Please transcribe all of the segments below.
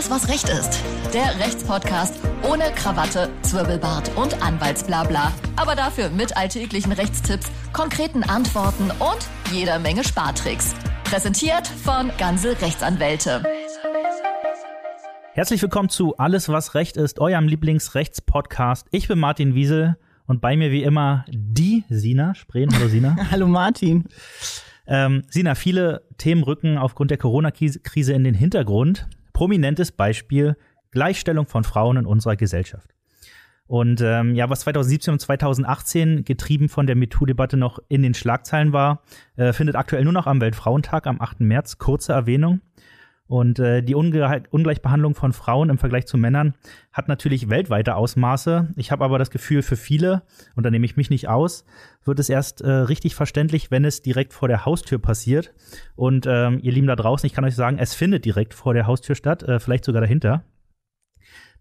Alles, was Recht ist. Der Rechtspodcast ohne Krawatte, Zwirbelbart und Anwaltsblabla. Aber dafür mit alltäglichen Rechtstipps, konkreten Antworten und jeder Menge Spartricks. Präsentiert von Ganze Rechtsanwälte. Herzlich willkommen zu Alles, was Recht ist, eurem Lieblingsrechtspodcast. Ich bin Martin Wiesel und bei mir wie immer die Sina Spreen. Hallo Sina. Hallo Martin. Ähm, Sina, viele Themen rücken aufgrund der Corona-Krise in den Hintergrund. Prominentes Beispiel Gleichstellung von Frauen in unserer Gesellschaft. Und ähm, ja, was 2017 und 2018 getrieben von der MeToo-Debatte noch in den Schlagzeilen war, äh, findet aktuell nur noch am Weltfrauentag am 8. März kurze Erwähnung. Und äh, die Unge Ungleichbehandlung von Frauen im Vergleich zu Männern hat natürlich weltweite Ausmaße. Ich habe aber das Gefühl, für viele, und da nehme ich mich nicht aus, wird es erst äh, richtig verständlich, wenn es direkt vor der Haustür passiert. Und ähm, ihr Lieben da draußen, ich kann euch sagen, es findet direkt vor der Haustür statt, äh, vielleicht sogar dahinter.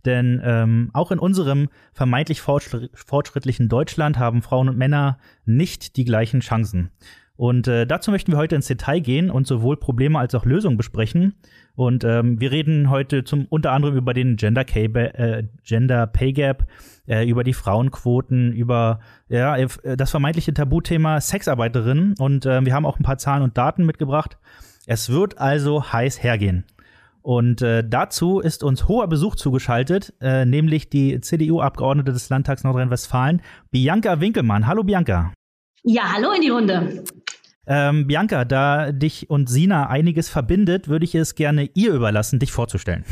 Denn ähm, auch in unserem vermeintlich fortschrittlichen Deutschland haben Frauen und Männer nicht die gleichen Chancen. Und äh, dazu möchten wir heute ins Detail gehen und sowohl Probleme als auch Lösungen besprechen. Und ähm, wir reden heute zum unter anderem über den Gender, äh, Gender Pay Gap, äh, über die Frauenquoten, über ja, äh, das vermeintliche Tabuthema Sexarbeiterinnen. Und äh, wir haben auch ein paar Zahlen und Daten mitgebracht. Es wird also heiß hergehen. Und äh, dazu ist uns hoher Besuch zugeschaltet, äh, nämlich die CDU-Abgeordnete des Landtags Nordrhein-Westfalen, Bianca Winkelmann. Hallo Bianca. Ja, hallo in die Runde. Ähm, Bianca, da dich und Sina einiges verbindet, würde ich es gerne ihr überlassen, dich vorzustellen.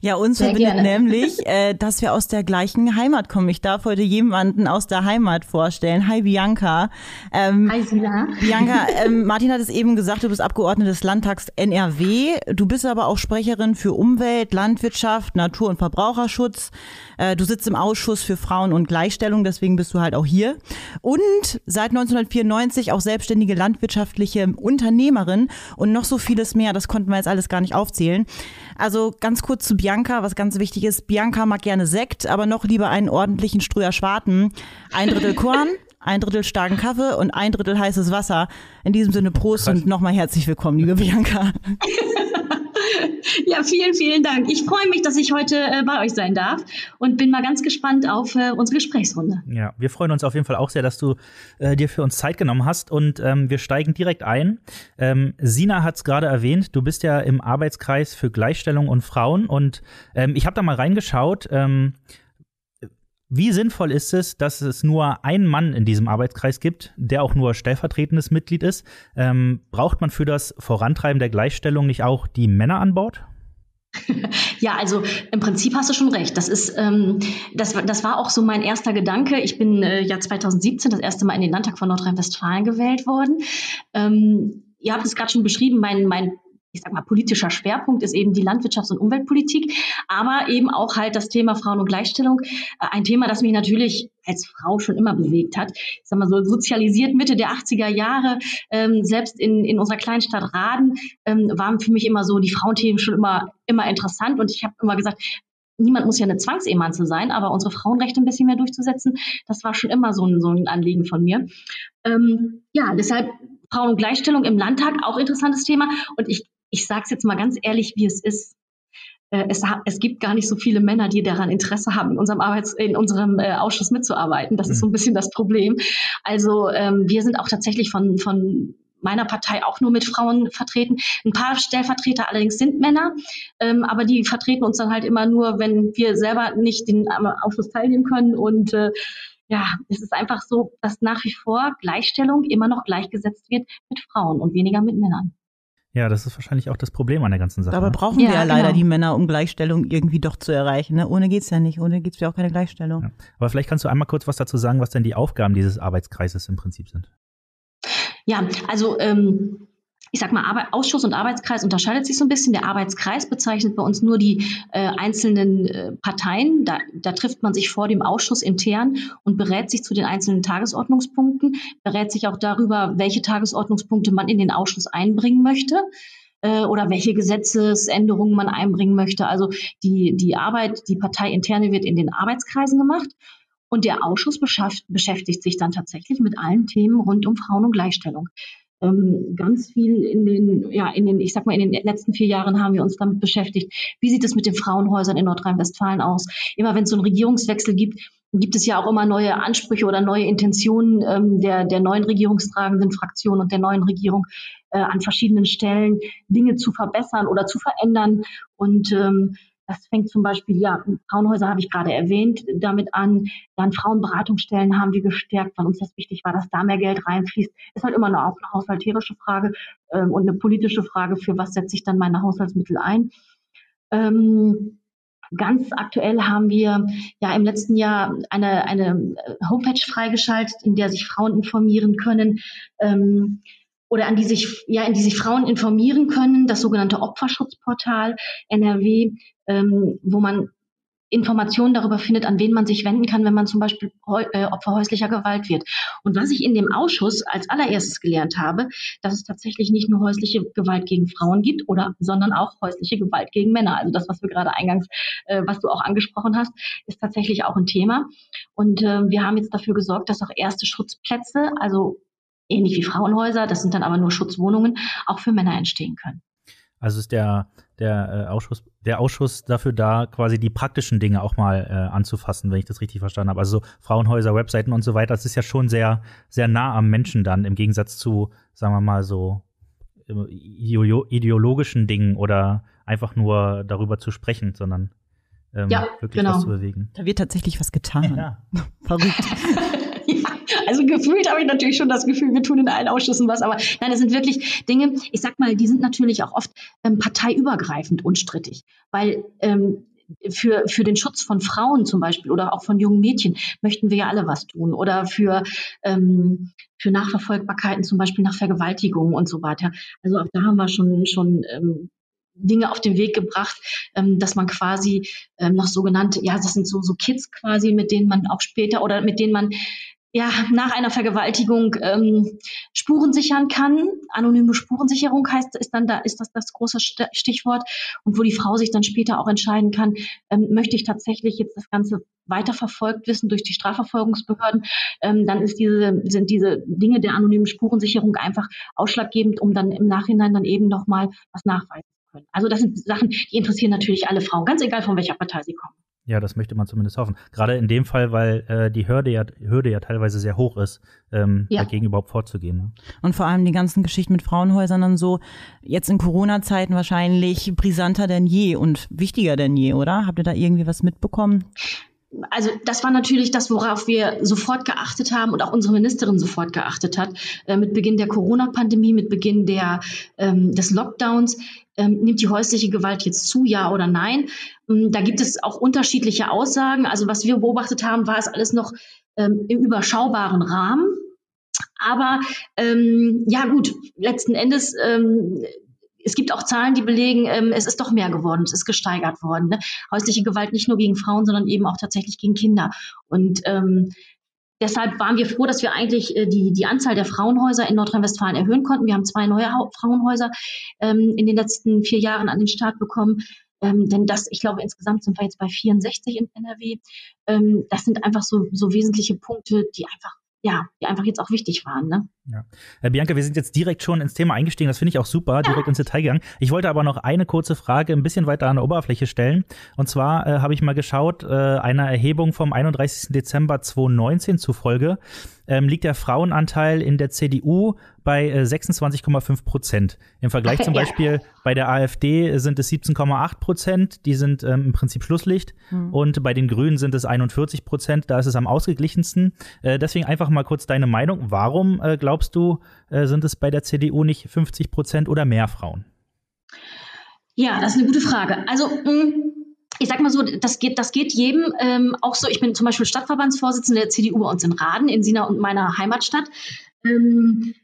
Ja, uns Sehr verbindet gerne. nämlich, äh, dass wir aus der gleichen Heimat kommen. Ich darf heute jemanden aus der Heimat vorstellen. Hi Bianca. Ähm, Hi Sila. Bianca, ähm, Martin hat es eben gesagt, du bist Abgeordnete des Landtags NRW. Du bist aber auch Sprecherin für Umwelt, Landwirtschaft, Natur- und Verbraucherschutz. Äh, du sitzt im Ausschuss für Frauen und Gleichstellung, deswegen bist du halt auch hier. Und seit 1994 auch selbstständige landwirtschaftliche Unternehmerin und noch so vieles mehr. Das konnten wir jetzt alles gar nicht aufzählen. Also ganz kurz zu Bianca, was ganz wichtig ist. Bianca mag gerne Sekt, aber noch lieber einen ordentlichen Ströer Schwarten. Ein Drittel Korn, ein Drittel starken Kaffee und ein Drittel heißes Wasser. In diesem Sinne Prost Krass. und nochmal herzlich willkommen, liebe Bianca. Ja, vielen, vielen Dank. Ich freue mich, dass ich heute äh, bei euch sein darf und bin mal ganz gespannt auf äh, unsere Gesprächsrunde. Ja, wir freuen uns auf jeden Fall auch sehr, dass du äh, dir für uns Zeit genommen hast und ähm, wir steigen direkt ein. Ähm, Sina hat es gerade erwähnt, du bist ja im Arbeitskreis für Gleichstellung und Frauen und ähm, ich habe da mal reingeschaut. Wie sinnvoll ist es, dass es nur einen Mann in diesem Arbeitskreis gibt, der auch nur stellvertretendes Mitglied ist? Ähm, braucht man für das Vorantreiben der Gleichstellung nicht auch die Männer an Bord? Ja, also im Prinzip hast du schon recht. Das ist, ähm, das, das war auch so mein erster Gedanke. Ich bin äh, ja 2017 das erste Mal in den Landtag von Nordrhein-Westfalen gewählt worden. Ähm, ihr habt es gerade schon beschrieben, mein, mein ich sag mal, politischer Schwerpunkt ist eben die Landwirtschafts- und Umweltpolitik, aber eben auch halt das Thema Frauen- und Gleichstellung. Äh, ein Thema, das mich natürlich als Frau schon immer bewegt hat. Ich sag mal so sozialisiert Mitte der 80er Jahre, ähm, selbst in, in unserer kleinen Stadt Raden, ähm, waren für mich immer so die Frauenthemen schon immer, immer interessant und ich habe immer gesagt, niemand muss ja eine Zwangsehemanze sein, aber unsere Frauenrechte ein bisschen mehr durchzusetzen, das war schon immer so ein, so ein Anliegen von mir. Ähm, ja, deshalb Frauen- und Gleichstellung im Landtag, auch interessantes Thema. Und ich ich sage es jetzt mal ganz ehrlich, wie es ist. Äh, es, es, gibt gar nicht so viele Männer, die daran Interesse haben, in unserem, Arbeits-, in unserem äh, Ausschuss mitzuarbeiten. Das ist so ein mhm. bisschen das Problem. Also ähm, wir sind auch tatsächlich von, von meiner Partei auch nur mit Frauen vertreten. Ein paar Stellvertreter allerdings sind Männer, ähm, aber die vertreten uns dann halt immer nur, wenn wir selber nicht den Ausschuss teilnehmen können. Und äh, ja, es ist einfach so, dass nach wie vor Gleichstellung immer noch gleichgesetzt wird mit Frauen und weniger mit Männern. Ja, das ist wahrscheinlich auch das Problem an der ganzen Sache. Aber ne? brauchen ja, wir ja leider genau. die Männer, um Gleichstellung irgendwie doch zu erreichen. Ne? Ohne geht's ja nicht. Ohne geht's ja auch keine Gleichstellung. Ja. Aber vielleicht kannst du einmal kurz was dazu sagen, was denn die Aufgaben dieses Arbeitskreises im Prinzip sind. Ja, also ähm, ich sag mal, Arbeit, Ausschuss und Arbeitskreis unterscheidet sich so ein bisschen. Der Arbeitskreis bezeichnet bei uns nur die äh, einzelnen äh, Parteien. Da, da trifft man sich vor dem Ausschuss intern und berät sich zu den einzelnen Tagesordnungspunkten, berät sich auch darüber, welche Tagesordnungspunkte man in den Ausschuss einbringen möchte äh, oder welche Gesetzesänderungen man einbringen möchte. Also die, die Arbeit, die Parteiinterne wird in den Arbeitskreisen gemacht. Und der Ausschuss beschäftigt sich dann tatsächlich mit allen Themen rund um Frauen und Gleichstellung. Ähm, ganz viel in den, ja, in den, ich sag mal, in den letzten vier Jahren haben wir uns damit beschäftigt. Wie sieht es mit den Frauenhäusern in Nordrhein-Westfalen aus? Immer wenn es so einen Regierungswechsel gibt, gibt es ja auch immer neue Ansprüche oder neue Intentionen ähm, der, der neuen regierungstragenden Fraktion und der neuen Regierung äh, an verschiedenen Stellen Dinge zu verbessern oder zu verändern. Und ähm, das fängt zum Beispiel, ja, Frauenhäuser habe ich gerade erwähnt, damit an. Dann Frauenberatungsstellen haben wir gestärkt, weil uns das wichtig war, dass da mehr Geld reinfließt. Ist halt immer noch auch eine haushalterische Frage ähm, und eine politische Frage, für was setze ich dann meine Haushaltsmittel ein. Ähm, Ganz aktuell haben wir ja im letzten Jahr eine, eine Homepage freigeschaltet, in der sich Frauen informieren können. Ähm, oder an die sich, ja, in die sich Frauen informieren können, das sogenannte Opferschutzportal NRW, ähm, wo man Informationen darüber findet, an wen man sich wenden kann, wenn man zum Beispiel äh, Opfer häuslicher Gewalt wird. Und was ich in dem Ausschuss als allererstes gelernt habe, dass es tatsächlich nicht nur häusliche Gewalt gegen Frauen gibt, oder, sondern auch häusliche Gewalt gegen Männer. Also das, was wir gerade eingangs, äh, was du auch angesprochen hast, ist tatsächlich auch ein Thema. Und äh, wir haben jetzt dafür gesorgt, dass auch erste Schutzplätze, also ähnlich wie Frauenhäuser, das sind dann aber nur Schutzwohnungen, auch für Männer entstehen können. Also ist der, der, äh, Ausschuss, der Ausschuss dafür da, quasi die praktischen Dinge auch mal äh, anzufassen, wenn ich das richtig verstanden habe. Also so Frauenhäuser, Webseiten und so weiter, das ist ja schon sehr, sehr nah am Menschen dann, im Gegensatz zu, sagen wir mal, so äh, ideologischen Dingen oder einfach nur darüber zu sprechen, sondern ähm, ja, wirklich genau. was zu bewegen. Da wird tatsächlich was getan. Ja. Verrückt. Also gefühlt habe ich natürlich schon das Gefühl, wir tun in allen Ausschüssen was, aber nein, es sind wirklich Dinge, ich sag mal, die sind natürlich auch oft ähm, parteiübergreifend unstrittig, weil ähm, für, für den Schutz von Frauen zum Beispiel oder auch von jungen Mädchen möchten wir ja alle was tun. Oder für, ähm, für Nachverfolgbarkeiten, zum Beispiel nach Vergewaltigungen und so weiter. Also auch da haben wir schon, schon ähm, Dinge auf den Weg gebracht, ähm, dass man quasi ähm, noch sogenannte, ja, das sind so, so Kids quasi, mit denen man auch später oder mit denen man ja, nach einer Vergewaltigung ähm, Spuren sichern kann. Anonyme Spurensicherung heißt, ist dann da, ist das das große Stichwort und wo die Frau sich dann später auch entscheiden kann, ähm, möchte ich tatsächlich jetzt das Ganze weiterverfolgt wissen durch die Strafverfolgungsbehörden, ähm, dann ist diese, sind diese Dinge der anonymen Spurensicherung einfach ausschlaggebend, um dann im Nachhinein dann eben nochmal was nachweisen zu können. Also das sind Sachen, die interessieren natürlich alle Frauen, ganz egal von welcher Partei sie kommen. Ja, das möchte man zumindest hoffen. Gerade in dem Fall, weil äh, die Hürde ja, Hürde ja teilweise sehr hoch ist, ähm, ja. dagegen überhaupt vorzugehen. Ne? Und vor allem die ganzen Geschichten mit Frauenhäusern dann so, jetzt in Corona-Zeiten wahrscheinlich brisanter denn je und wichtiger denn je, oder? Habt ihr da irgendwie was mitbekommen? Also das war natürlich das, worauf wir sofort geachtet haben und auch unsere Ministerin sofort geachtet hat. Äh, mit Beginn der Corona-Pandemie, mit Beginn der, ähm, des Lockdowns, ähm, nimmt die häusliche Gewalt jetzt zu, ja oder nein? Ähm, da gibt es auch unterschiedliche Aussagen. Also was wir beobachtet haben, war es alles noch ähm, im überschaubaren Rahmen. Aber ähm, ja gut, letzten Endes ähm, es gibt auch Zahlen, die belegen, ähm, es ist doch mehr geworden, es ist gesteigert worden. Ne? Häusliche Gewalt nicht nur gegen Frauen, sondern eben auch tatsächlich gegen Kinder. Und ähm, deshalb waren wir froh, dass wir eigentlich äh, die, die Anzahl der Frauenhäuser in Nordrhein-Westfalen erhöhen konnten. Wir haben zwei neue ha Frauenhäuser ähm, in den letzten vier Jahren an den Start bekommen. Ähm, denn das, ich glaube, insgesamt sind wir jetzt bei 64 in NRW. Ähm, das sind einfach so, so wesentliche Punkte, die einfach ja, die einfach jetzt auch wichtig waren. Ne? Ja. Äh, Bianca, wir sind jetzt direkt schon ins Thema eingestiegen. Das finde ich auch super, direkt ins Detail gegangen. Ich wollte aber noch eine kurze Frage ein bisschen weiter an der Oberfläche stellen. Und zwar äh, habe ich mal geschaut, äh, einer Erhebung vom 31. Dezember 2019 zufolge ähm, liegt der Frauenanteil in der CDU bei äh, 26,5 Prozent. Im Vergleich zum Beispiel bei der AfD sind es 17,8 Prozent, die sind ähm, im Prinzip Schlusslicht. Mhm. Und bei den Grünen sind es 41 Prozent, da ist es am ausgeglichensten. Äh, deswegen einfach mal kurz deine Meinung. Warum äh, glaubst du, äh, sind es bei der CDU nicht 50 Prozent oder mehr Frauen? Ja, das ist eine gute Frage. Also, mh, mm, ich sag mal so, das geht, das geht jedem ähm, auch so. Ich bin zum Beispiel Stadtverbandsvorsitzende der CDU bei uns in Raden, in Sina und meiner Heimatstadt. Ähm,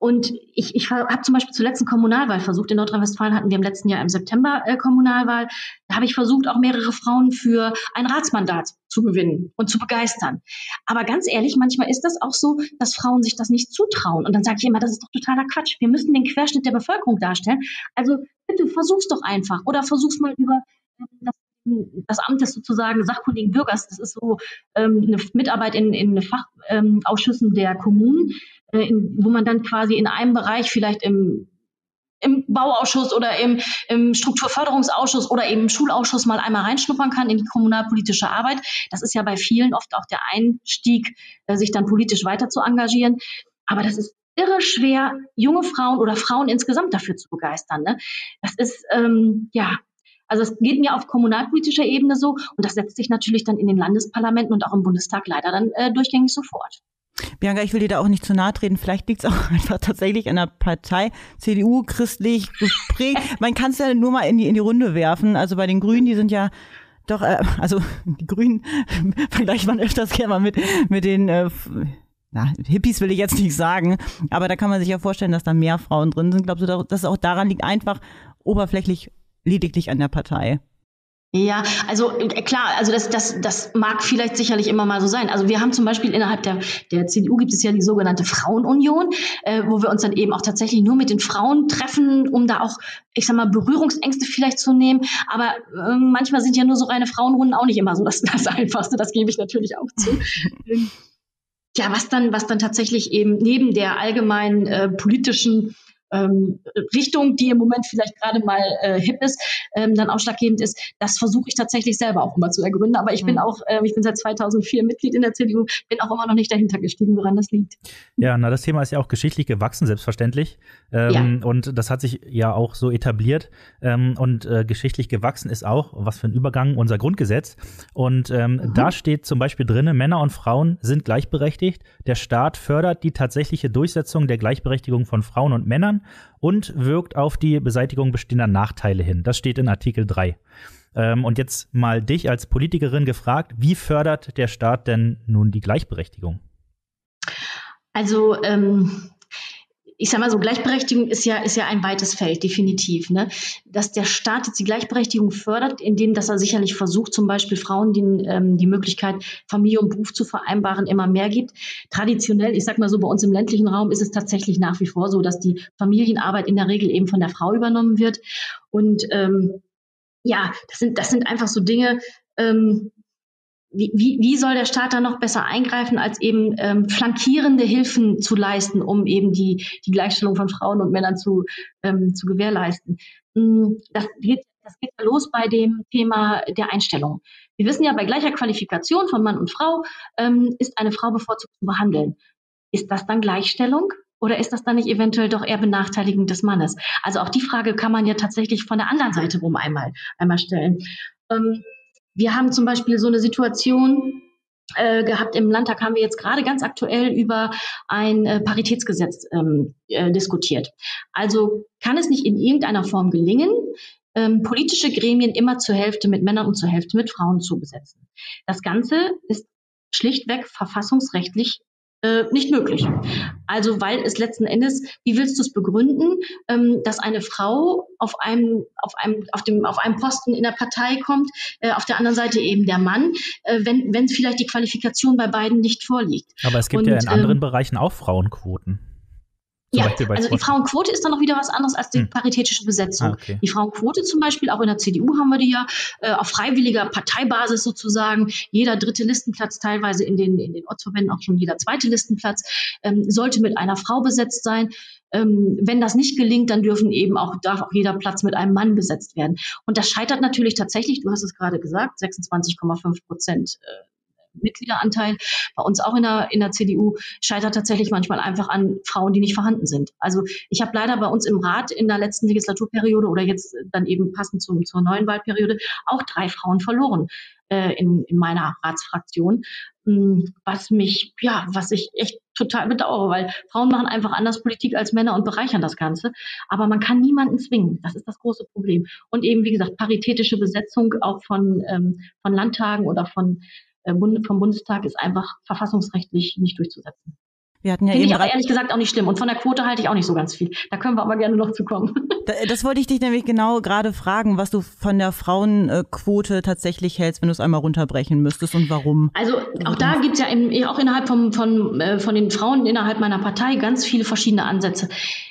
und ich, ich habe zum Beispiel zur letzten Kommunalwahl versucht, in Nordrhein-Westfalen hatten wir im letzten Jahr im September äh, Kommunalwahl, da habe ich versucht, auch mehrere Frauen für ein Ratsmandat zu gewinnen und zu begeistern. Aber ganz ehrlich, manchmal ist das auch so, dass Frauen sich das nicht zutrauen. Und dann sage ich immer, das ist doch totaler Quatsch. Wir müssen den Querschnitt der Bevölkerung darstellen. Also bitte versuch's doch einfach oder versuch's mal über ähm, das das Amt des sozusagen sachkundigen Bürgers. Das ist so ähm, eine Mitarbeit in, in Fachausschüssen ähm, der Kommunen, äh, in, wo man dann quasi in einem Bereich vielleicht im im Bauausschuss oder im, im Strukturförderungsausschuss oder eben im Schulausschuss mal einmal reinschnuppern kann in die kommunalpolitische Arbeit. Das ist ja bei vielen oft auch der Einstieg, äh, sich dann politisch weiter zu engagieren. Aber das ist irre schwer, junge Frauen oder Frauen insgesamt dafür zu begeistern. Ne? Das ist, ähm, ja, also es geht mir auf kommunalpolitischer Ebene so und das setzt sich natürlich dann in den Landesparlamenten und auch im Bundestag leider dann äh, durchgängig so fort. Bianca, ich will dir da auch nicht zu nahe treten. Vielleicht liegt es auch einfach tatsächlich an der Partei, CDU, christlich geprägt. Man kann es ja nur mal in die, in die Runde werfen. Also bei den Grünen, die sind ja doch, äh, also die Grünen vergleicht man öfters gerne mal mit, mit den äh, na, Hippies will ich jetzt nicht sagen, aber da kann man sich ja vorstellen, dass da mehr Frauen drin sind. Glaubst du, dass es auch daran liegt, einfach oberflächlich lediglich an der Partei? Ja, also äh, klar, also das, das, das mag vielleicht sicherlich immer mal so sein. Also wir haben zum Beispiel innerhalb der, der CDU gibt es ja die sogenannte Frauenunion, äh, wo wir uns dann eben auch tatsächlich nur mit den Frauen treffen, um da auch, ich sag mal, Berührungsängste vielleicht zu nehmen. Aber äh, manchmal sind ja nur so reine Frauenrunden auch nicht immer so das, das Einfachste, das gebe ich natürlich auch zu. ja, was dann, was dann tatsächlich eben neben der allgemeinen äh, politischen ähm, Richtung, die im Moment vielleicht gerade mal äh, hip ist, ähm, dann ausschlaggebend ist, das versuche ich tatsächlich selber auch immer zu ergründen. Aber ich mhm. bin auch, äh, ich bin seit 2004 Mitglied in der CDU, bin auch immer noch nicht dahinter gestiegen, woran das liegt. Ja, na, das Thema ist ja auch geschichtlich gewachsen, selbstverständlich. Ähm, ja. Und das hat sich ja auch so etabliert. Ähm, und äh, geschichtlich gewachsen ist auch, was für ein Übergang, unser Grundgesetz. Und mhm. da steht zum Beispiel drin, Männer und Frauen sind gleichberechtigt. Der Staat fördert die tatsächliche Durchsetzung der Gleichberechtigung von Frauen und Männern und wirkt auf die Beseitigung bestehender Nachteile hin. Das steht in Artikel 3. Ähm, und jetzt mal dich als Politikerin gefragt, wie fördert der Staat denn nun die Gleichberechtigung? Also ähm, ich sag mal so, Gleichberechtigung ist ja, ist ja ein weites Feld, definitiv. Ne? Dass der Staat jetzt die Gleichberechtigung fördert, indem dass er sicherlich versucht, zum Beispiel Frauen die, ähm, die Möglichkeit, Familie und Beruf zu vereinbaren, immer mehr gibt. Traditionell, ich sag mal so, bei uns im ländlichen Raum ist es tatsächlich nach wie vor so, dass die Familienarbeit in der Regel eben von der Frau übernommen wird. Und ähm, ja, das sind, das sind einfach so Dinge, ähm, wie, wie, wie soll der Staat da noch besser eingreifen, als eben ähm, flankierende Hilfen zu leisten, um eben die, die Gleichstellung von Frauen und Männern zu, ähm, zu gewährleisten? Hm, das geht, das geht ja los bei dem Thema der Einstellung. Wir wissen ja, bei gleicher Qualifikation von Mann und Frau ähm, ist eine Frau bevorzugt zu behandeln. Ist das dann Gleichstellung? Oder ist das dann nicht eventuell doch eher Benachteiligung des Mannes? Also auch die Frage kann man ja tatsächlich von der anderen Seite rum einmal, einmal stellen. Ähm, wir haben zum Beispiel so eine Situation, äh, gehabt. Im Landtag haben wir jetzt gerade ganz aktuell über ein äh, Paritätsgesetz ähm, äh, diskutiert. Also kann es nicht in irgendeiner Form gelingen, ähm, politische Gremien immer zur Hälfte mit Männern und zur Hälfte mit Frauen zu besetzen. Das Ganze ist schlichtweg verfassungsrechtlich äh, nicht möglich. Also weil es letzten Endes, wie willst du es begründen, ähm, dass eine Frau auf einem, auf einem, auf dem, auf einem Posten in der Partei kommt, äh, auf der anderen Seite eben der Mann, äh, wenn, wenn vielleicht die Qualifikation bei beiden nicht vorliegt. Aber es gibt Und, ja in anderen ähm, Bereichen auch Frauenquoten. Zum ja, also die Frauenquote ist dann noch wieder was anderes als die hm. paritätische Besetzung. Ah, okay. Die Frauenquote zum Beispiel, auch in der CDU haben wir die ja äh, auf freiwilliger Parteibasis sozusagen. Jeder dritte Listenplatz, teilweise in den, in den Ortsverbänden auch schon jeder zweite Listenplatz, ähm, sollte mit einer Frau besetzt sein. Ähm, wenn das nicht gelingt, dann dürfen eben auch, darf auch jeder Platz mit einem Mann besetzt werden. Und das scheitert natürlich tatsächlich, du hast es gerade gesagt, 26,5 Prozent äh, Mitgliederanteil bei uns auch in der, in der CDU scheitert tatsächlich manchmal einfach an Frauen, die nicht vorhanden sind. Also ich habe leider bei uns im Rat in der letzten Legislaturperiode oder jetzt dann eben passend zum, zur neuen Wahlperiode auch drei Frauen verloren äh, in, in meiner Ratsfraktion, hm, was mich, ja, was ich echt total bedauere, weil Frauen machen einfach anders Politik als Männer und bereichern das Ganze. Aber man kann niemanden zwingen. Das ist das große Problem. Und eben, wie gesagt, paritätische Besetzung auch von, ähm, von Landtagen oder von vom Bundestag ist einfach verfassungsrechtlich nicht durchzusetzen. Wir hatten ja Finde eben ich aber ehrlich gesagt auch nicht schlimm. Und von der Quote halte ich auch nicht so ganz viel. Da können wir aber gerne noch zu kommen. Da- Das wollte ich dich nämlich genau gerade fragen, was du von der Frauenquote tatsächlich hältst, wenn du es einmal runterbrechen müsstest und warum. Also auch da gibt's ja in, auch innerhalb vom, von, äh, von den Frauen innerhalb meiner Partei ganz viele verschiedene Ansätze.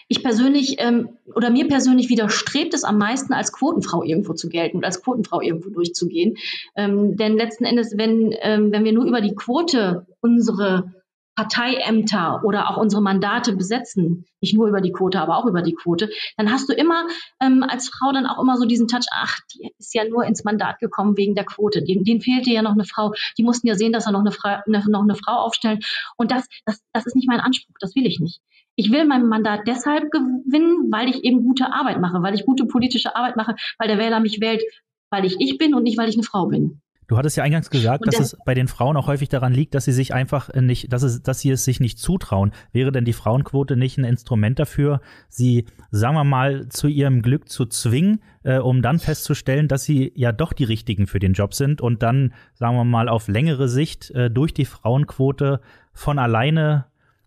Ich persönlich ähm, oder mir persönlich widerstrebt es am meisten, als Quotenfrau irgendwo zu gelten und als Quotenfrau irgendwo durchzugehen. Ähm, denn letzten Endes, wenn, ähm, wenn wir nur über die Quote unsere Parteiämter oder auch unsere Mandate besetzen, nicht nur über die Quote, aber auch über die Quote, dann hast du immer ähm, als Frau dann auch immer so diesen Touch, ach, die ist ja nur ins Mandat gekommen wegen der Quote. Den, denen fehlte ja noch eine Frau. Die mussten ja sehen, dass er noch eine, Fra eine, noch eine Frau aufstellen. Und das, das, das ist nicht mein Anspruch, das will ich nicht. Ich will mein Mandat deshalb gewinnen, weil ich eben gute Arbeit mache, weil ich gute politische Arbeit mache, weil der Wähler mich wählt, weil ich ich bin und nicht, weil ich eine Frau bin. Du hattest ja eingangs gesagt, dass das- es bei den Frauen auch häufig daran liegt, dass sie sich einfach äh, nicht, dass, es, dass sie es sich nicht zutrauen. Wäre denn die Frauenquote nicht ein Instrument dafür, sie, sagen wir mal, zu ihrem Glück zu zwingen, äh, um dann festzustellen, dass sie ja doch die Richtigen für den Job sind und dann, sagen wir mal, auf längere Sicht äh, durch die Frauenquote von alleine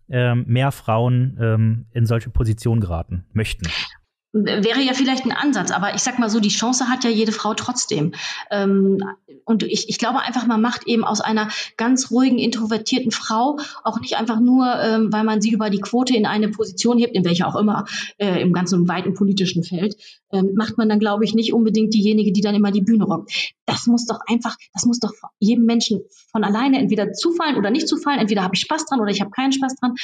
ähm, mehr Frauen ähm, in solche Positionen geraten möchten? Wäre ja vielleicht ein Ansatz, aber ich sag mal so, die Chance hat ja jede Frau trotzdem. Ähm, und ich, ich glaube einfach, man macht eben aus einer ganz ruhigen, introvertierten Frau auch nicht einfach nur, ähm, weil man sie über die Quote in eine Position hebt, in welcher auch immer, äh, im ganzen weiten politischen Feld, ähm, macht man dann, glaube ich, nicht unbedingt diejenige, die dann immer die Bühne rockt. Das muss doch einfach, das muss doch jedem Menschen von alleine entweder zufallen oder nicht zufallen. Entweder habe ich Spaß dran oder ich habe keinen Spaß dran.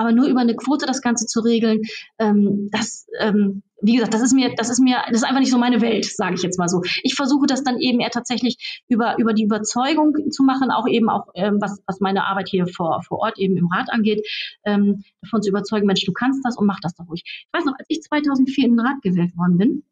Aber nur über eine Quote das Ganze zu regeln, ähm, das, ähm, wie gesagt, das ist mir, das ist mir, das ist einfach nicht so meine Welt, sage ich jetzt mal so. Ich versuche das dann eben eher tatsächlich über über die Überzeugung zu machen, auch eben auch ähm, was was meine Arbeit hier vor vor Ort eben im Rat angeht, ähm, davon zu überzeugen, Mensch, du kannst das und mach das doch ruhig. Ich weiß noch, als ich 2004 in den Rat gewählt worden bin.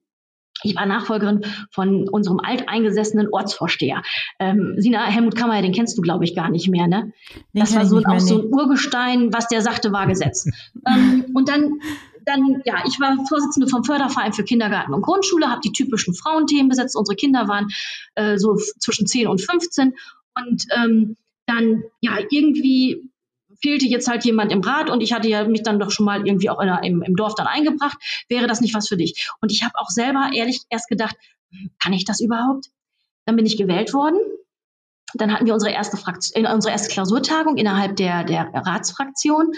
Ich war Nachfolgerin von unserem alteingesessenen Ortsvorsteher. Ähm, Sina Helmut Kammer, den kennst du, glaube ich, gar nicht mehr, ne? Den das war so, auch so nee. ein Urgestein, was der sagte, war Gesetz. ähm, und dann, dann, ja, ich war Vorsitzende vom Förderverein für Kindergarten und Grundschule, habe die typischen Frauenthemen besetzt. Unsere Kinder waren äh, so zwischen 10 und 15. Und ähm, dann, ja, irgendwie fehlte jetzt halt jemand im Rat und ich hatte ja mich dann doch schon mal irgendwie auch in im, im Dorf dann eingebracht. Wäre das nicht was für dich? Und ich habe auch selber ehrlich erst gedacht, hm, kann ich das überhaupt? Dann bin ich gewählt worden. Dann hatten wir unsere erste, Fraktion, unsere erste Klausurtagung innerhalb der, der Ratsfraktion.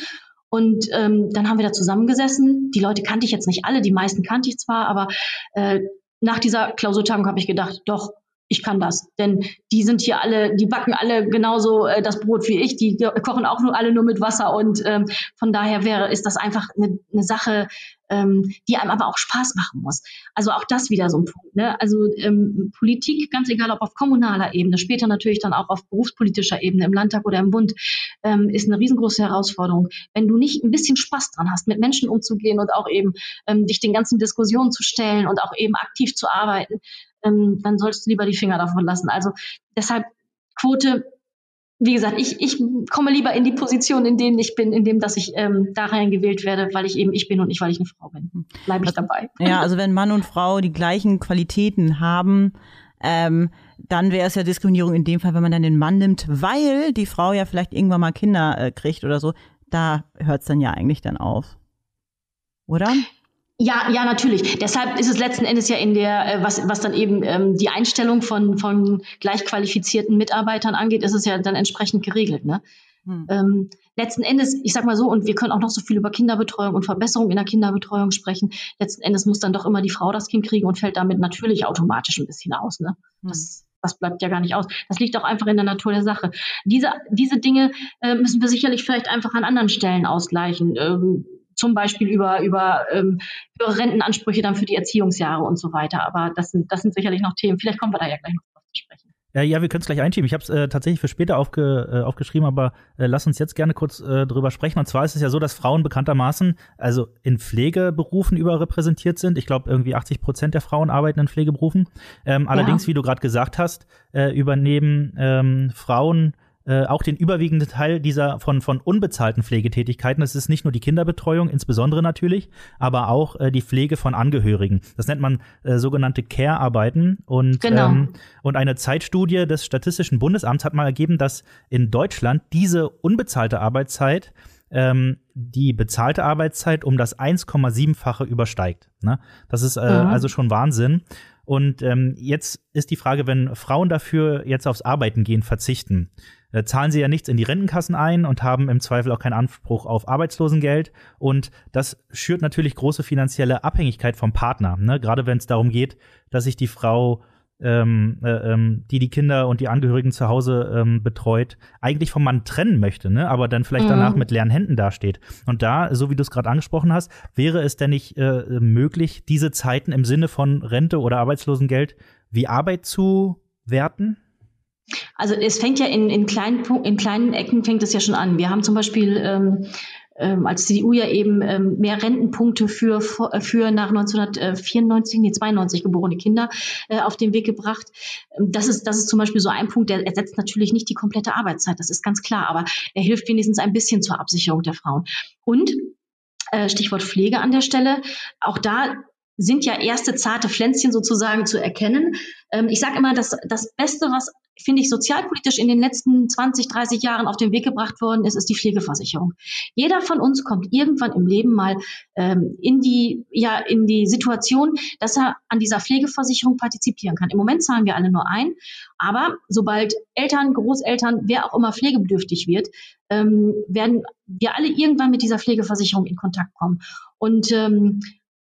Und ähm, dann haben wir da zusammengesessen. Die Leute kannte ich jetzt nicht alle, die meisten kannte ich zwar, aber äh, nach dieser Klausurtagung habe ich gedacht, doch, ich kann das. Denn die sind hier alle, die backen alle genauso äh, das Brot wie ich, die kochen auch nur alle nur mit Wasser. Und ähm, von daher wäre, ist das einfach eine, eine Sache, ähm, die einem aber auch Spaß machen muss. Also auch das wieder so ein Punkt. Ne? Also ähm, Politik, ganz egal ob auf kommunaler Ebene, später natürlich dann auch auf berufspolitischer Ebene im Landtag oder im Bund, ähm, ist eine riesengroße Herausforderung. Wenn du nicht ein bisschen Spaß dran hast, mit Menschen umzugehen und auch eben ähm, dich den ganzen Diskussionen zu stellen und auch eben aktiv zu arbeiten, ähm, dann solltest du lieber die Finger davon lassen. Also deshalb Quote wie gesagt, ich, ich komme lieber in die Position, in denen ich bin, in dem, dass ich ähm, da rein gewählt werde, weil ich eben ich bin und nicht, weil ich eine Frau bin. Bleibe ich dabei. Ja, also wenn Mann und Frau die gleichen Qualitäten haben, ähm, dann wäre es ja Diskriminierung in dem Fall, wenn man dann den Mann nimmt, weil die Frau ja vielleicht irgendwann mal Kinder äh, kriegt oder so. Da hört es dann ja eigentlich dann auf. Oder? Ja, ja, natürlich. Deshalb ist es letzten Endes ja in der, äh, was, was dann eben ähm, die Einstellung von, von gleich qualifizierten Mitarbeitern angeht, ist es ja dann entsprechend geregelt. Ne? Hm. Ähm, letzten Endes, ich sag mal so, und wir können auch noch so viel über Kinderbetreuung und Verbesserung in der Kinderbetreuung sprechen. Letzten Endes muss dann doch immer die Frau das Kind kriegen und fällt damit natürlich automatisch ein bisschen aus. Ne? Das, das bleibt ja gar nicht aus. Das liegt auch einfach in der Natur der Sache. Diese, diese Dinge äh, müssen wir sicherlich vielleicht einfach an anderen Stellen ausgleichen. Ähm, zum Beispiel über, über ähm, höhere Rentenansprüche dann für die Erziehungsjahre und so weiter. Aber das sind, das sind sicherlich noch Themen. Vielleicht kommen wir da ja gleich noch drauf zu sprechen. Äh, ja, wir können es gleich einschieben. Ich habe es äh, tatsächlich für später aufge, äh, aufgeschrieben, aber äh, lass uns jetzt gerne kurz äh, drüber sprechen. Und zwar ist es ja so, dass Frauen bekanntermaßen also in Pflegeberufen überrepräsentiert sind. Ich glaube, irgendwie 80 Prozent der Frauen arbeiten in Pflegeberufen. Ähm, allerdings, wie du gerade gesagt hast, äh, übernehmen ähm, Frauen äh, auch den überwiegenden Teil dieser von, von unbezahlten Pflegetätigkeiten. Das ist nicht nur die Kinderbetreuung, insbesondere natürlich, aber auch äh, die Pflege von Angehörigen. Das nennt man äh, sogenannte Care-Arbeiten. Und, Genau. ähm, und eine Zeitstudie des Statistischen Bundesamts hat mal ergeben, dass in Deutschland diese unbezahlte Arbeitszeit ähm, die bezahlte Arbeitszeit um das 1,7-fache übersteigt. Ne? Das ist äh, mhm. also schon Wahnsinn. Und ähm, jetzt ist die Frage, wenn Frauen dafür jetzt aufs Arbeiten gehen verzichten, äh, zahlen sie ja nichts in die Rentenkassen ein und haben im Zweifel auch keinen Anspruch auf Arbeitslosengeld. Und das schürt natürlich große finanzielle Abhängigkeit vom Partner. Ne? Gerade wenn es darum geht, dass sich die Frau ähm, äh, ähm, die die Kinder und die Angehörigen zu Hause ähm, betreut, eigentlich vom Mann trennen möchte, ne? aber dann vielleicht mhm. danach mit leeren Händen dasteht. Und da, so wie du es gerade angesprochen hast, wäre es denn nicht äh, möglich, diese Zeiten im Sinne von Rente oder Arbeitslosengeld wie Arbeit zu werten? Also es fängt ja in, in, kleinen, in kleinen Ecken fängt es ja schon an. Wir haben zum Beispiel ähm, ähm, als CDU ja eben ähm, mehr Rentenpunkte für, für nach 1994, nee, 92 geborene Kinder äh, auf den Weg gebracht. Ähm, das ist, das ist zum Beispiel so ein Punkt, der ersetzt natürlich nicht die komplette Arbeitszeit, das ist ganz klar, aber er hilft wenigstens ein bisschen zur Absicherung der Frauen. Und äh, Stichwort Pflege an der Stelle. Auch da sind ja erste zarte Pflänzchen sozusagen zu erkennen. Ähm, ich sage immer, dass das Beste, was finde ich sozialpolitisch in den letzten 20, 30 Jahren auf den Weg gebracht worden ist, ist die Pflegeversicherung. Jeder von uns kommt irgendwann im Leben mal ähm, in die ja in die Situation, dass er an dieser Pflegeversicherung partizipieren kann. Im Moment zahlen wir alle nur ein, aber sobald Eltern, Großeltern, wer auch immer pflegebedürftig wird, ähm, werden wir alle irgendwann mit dieser Pflegeversicherung in Kontakt kommen. Und ähm,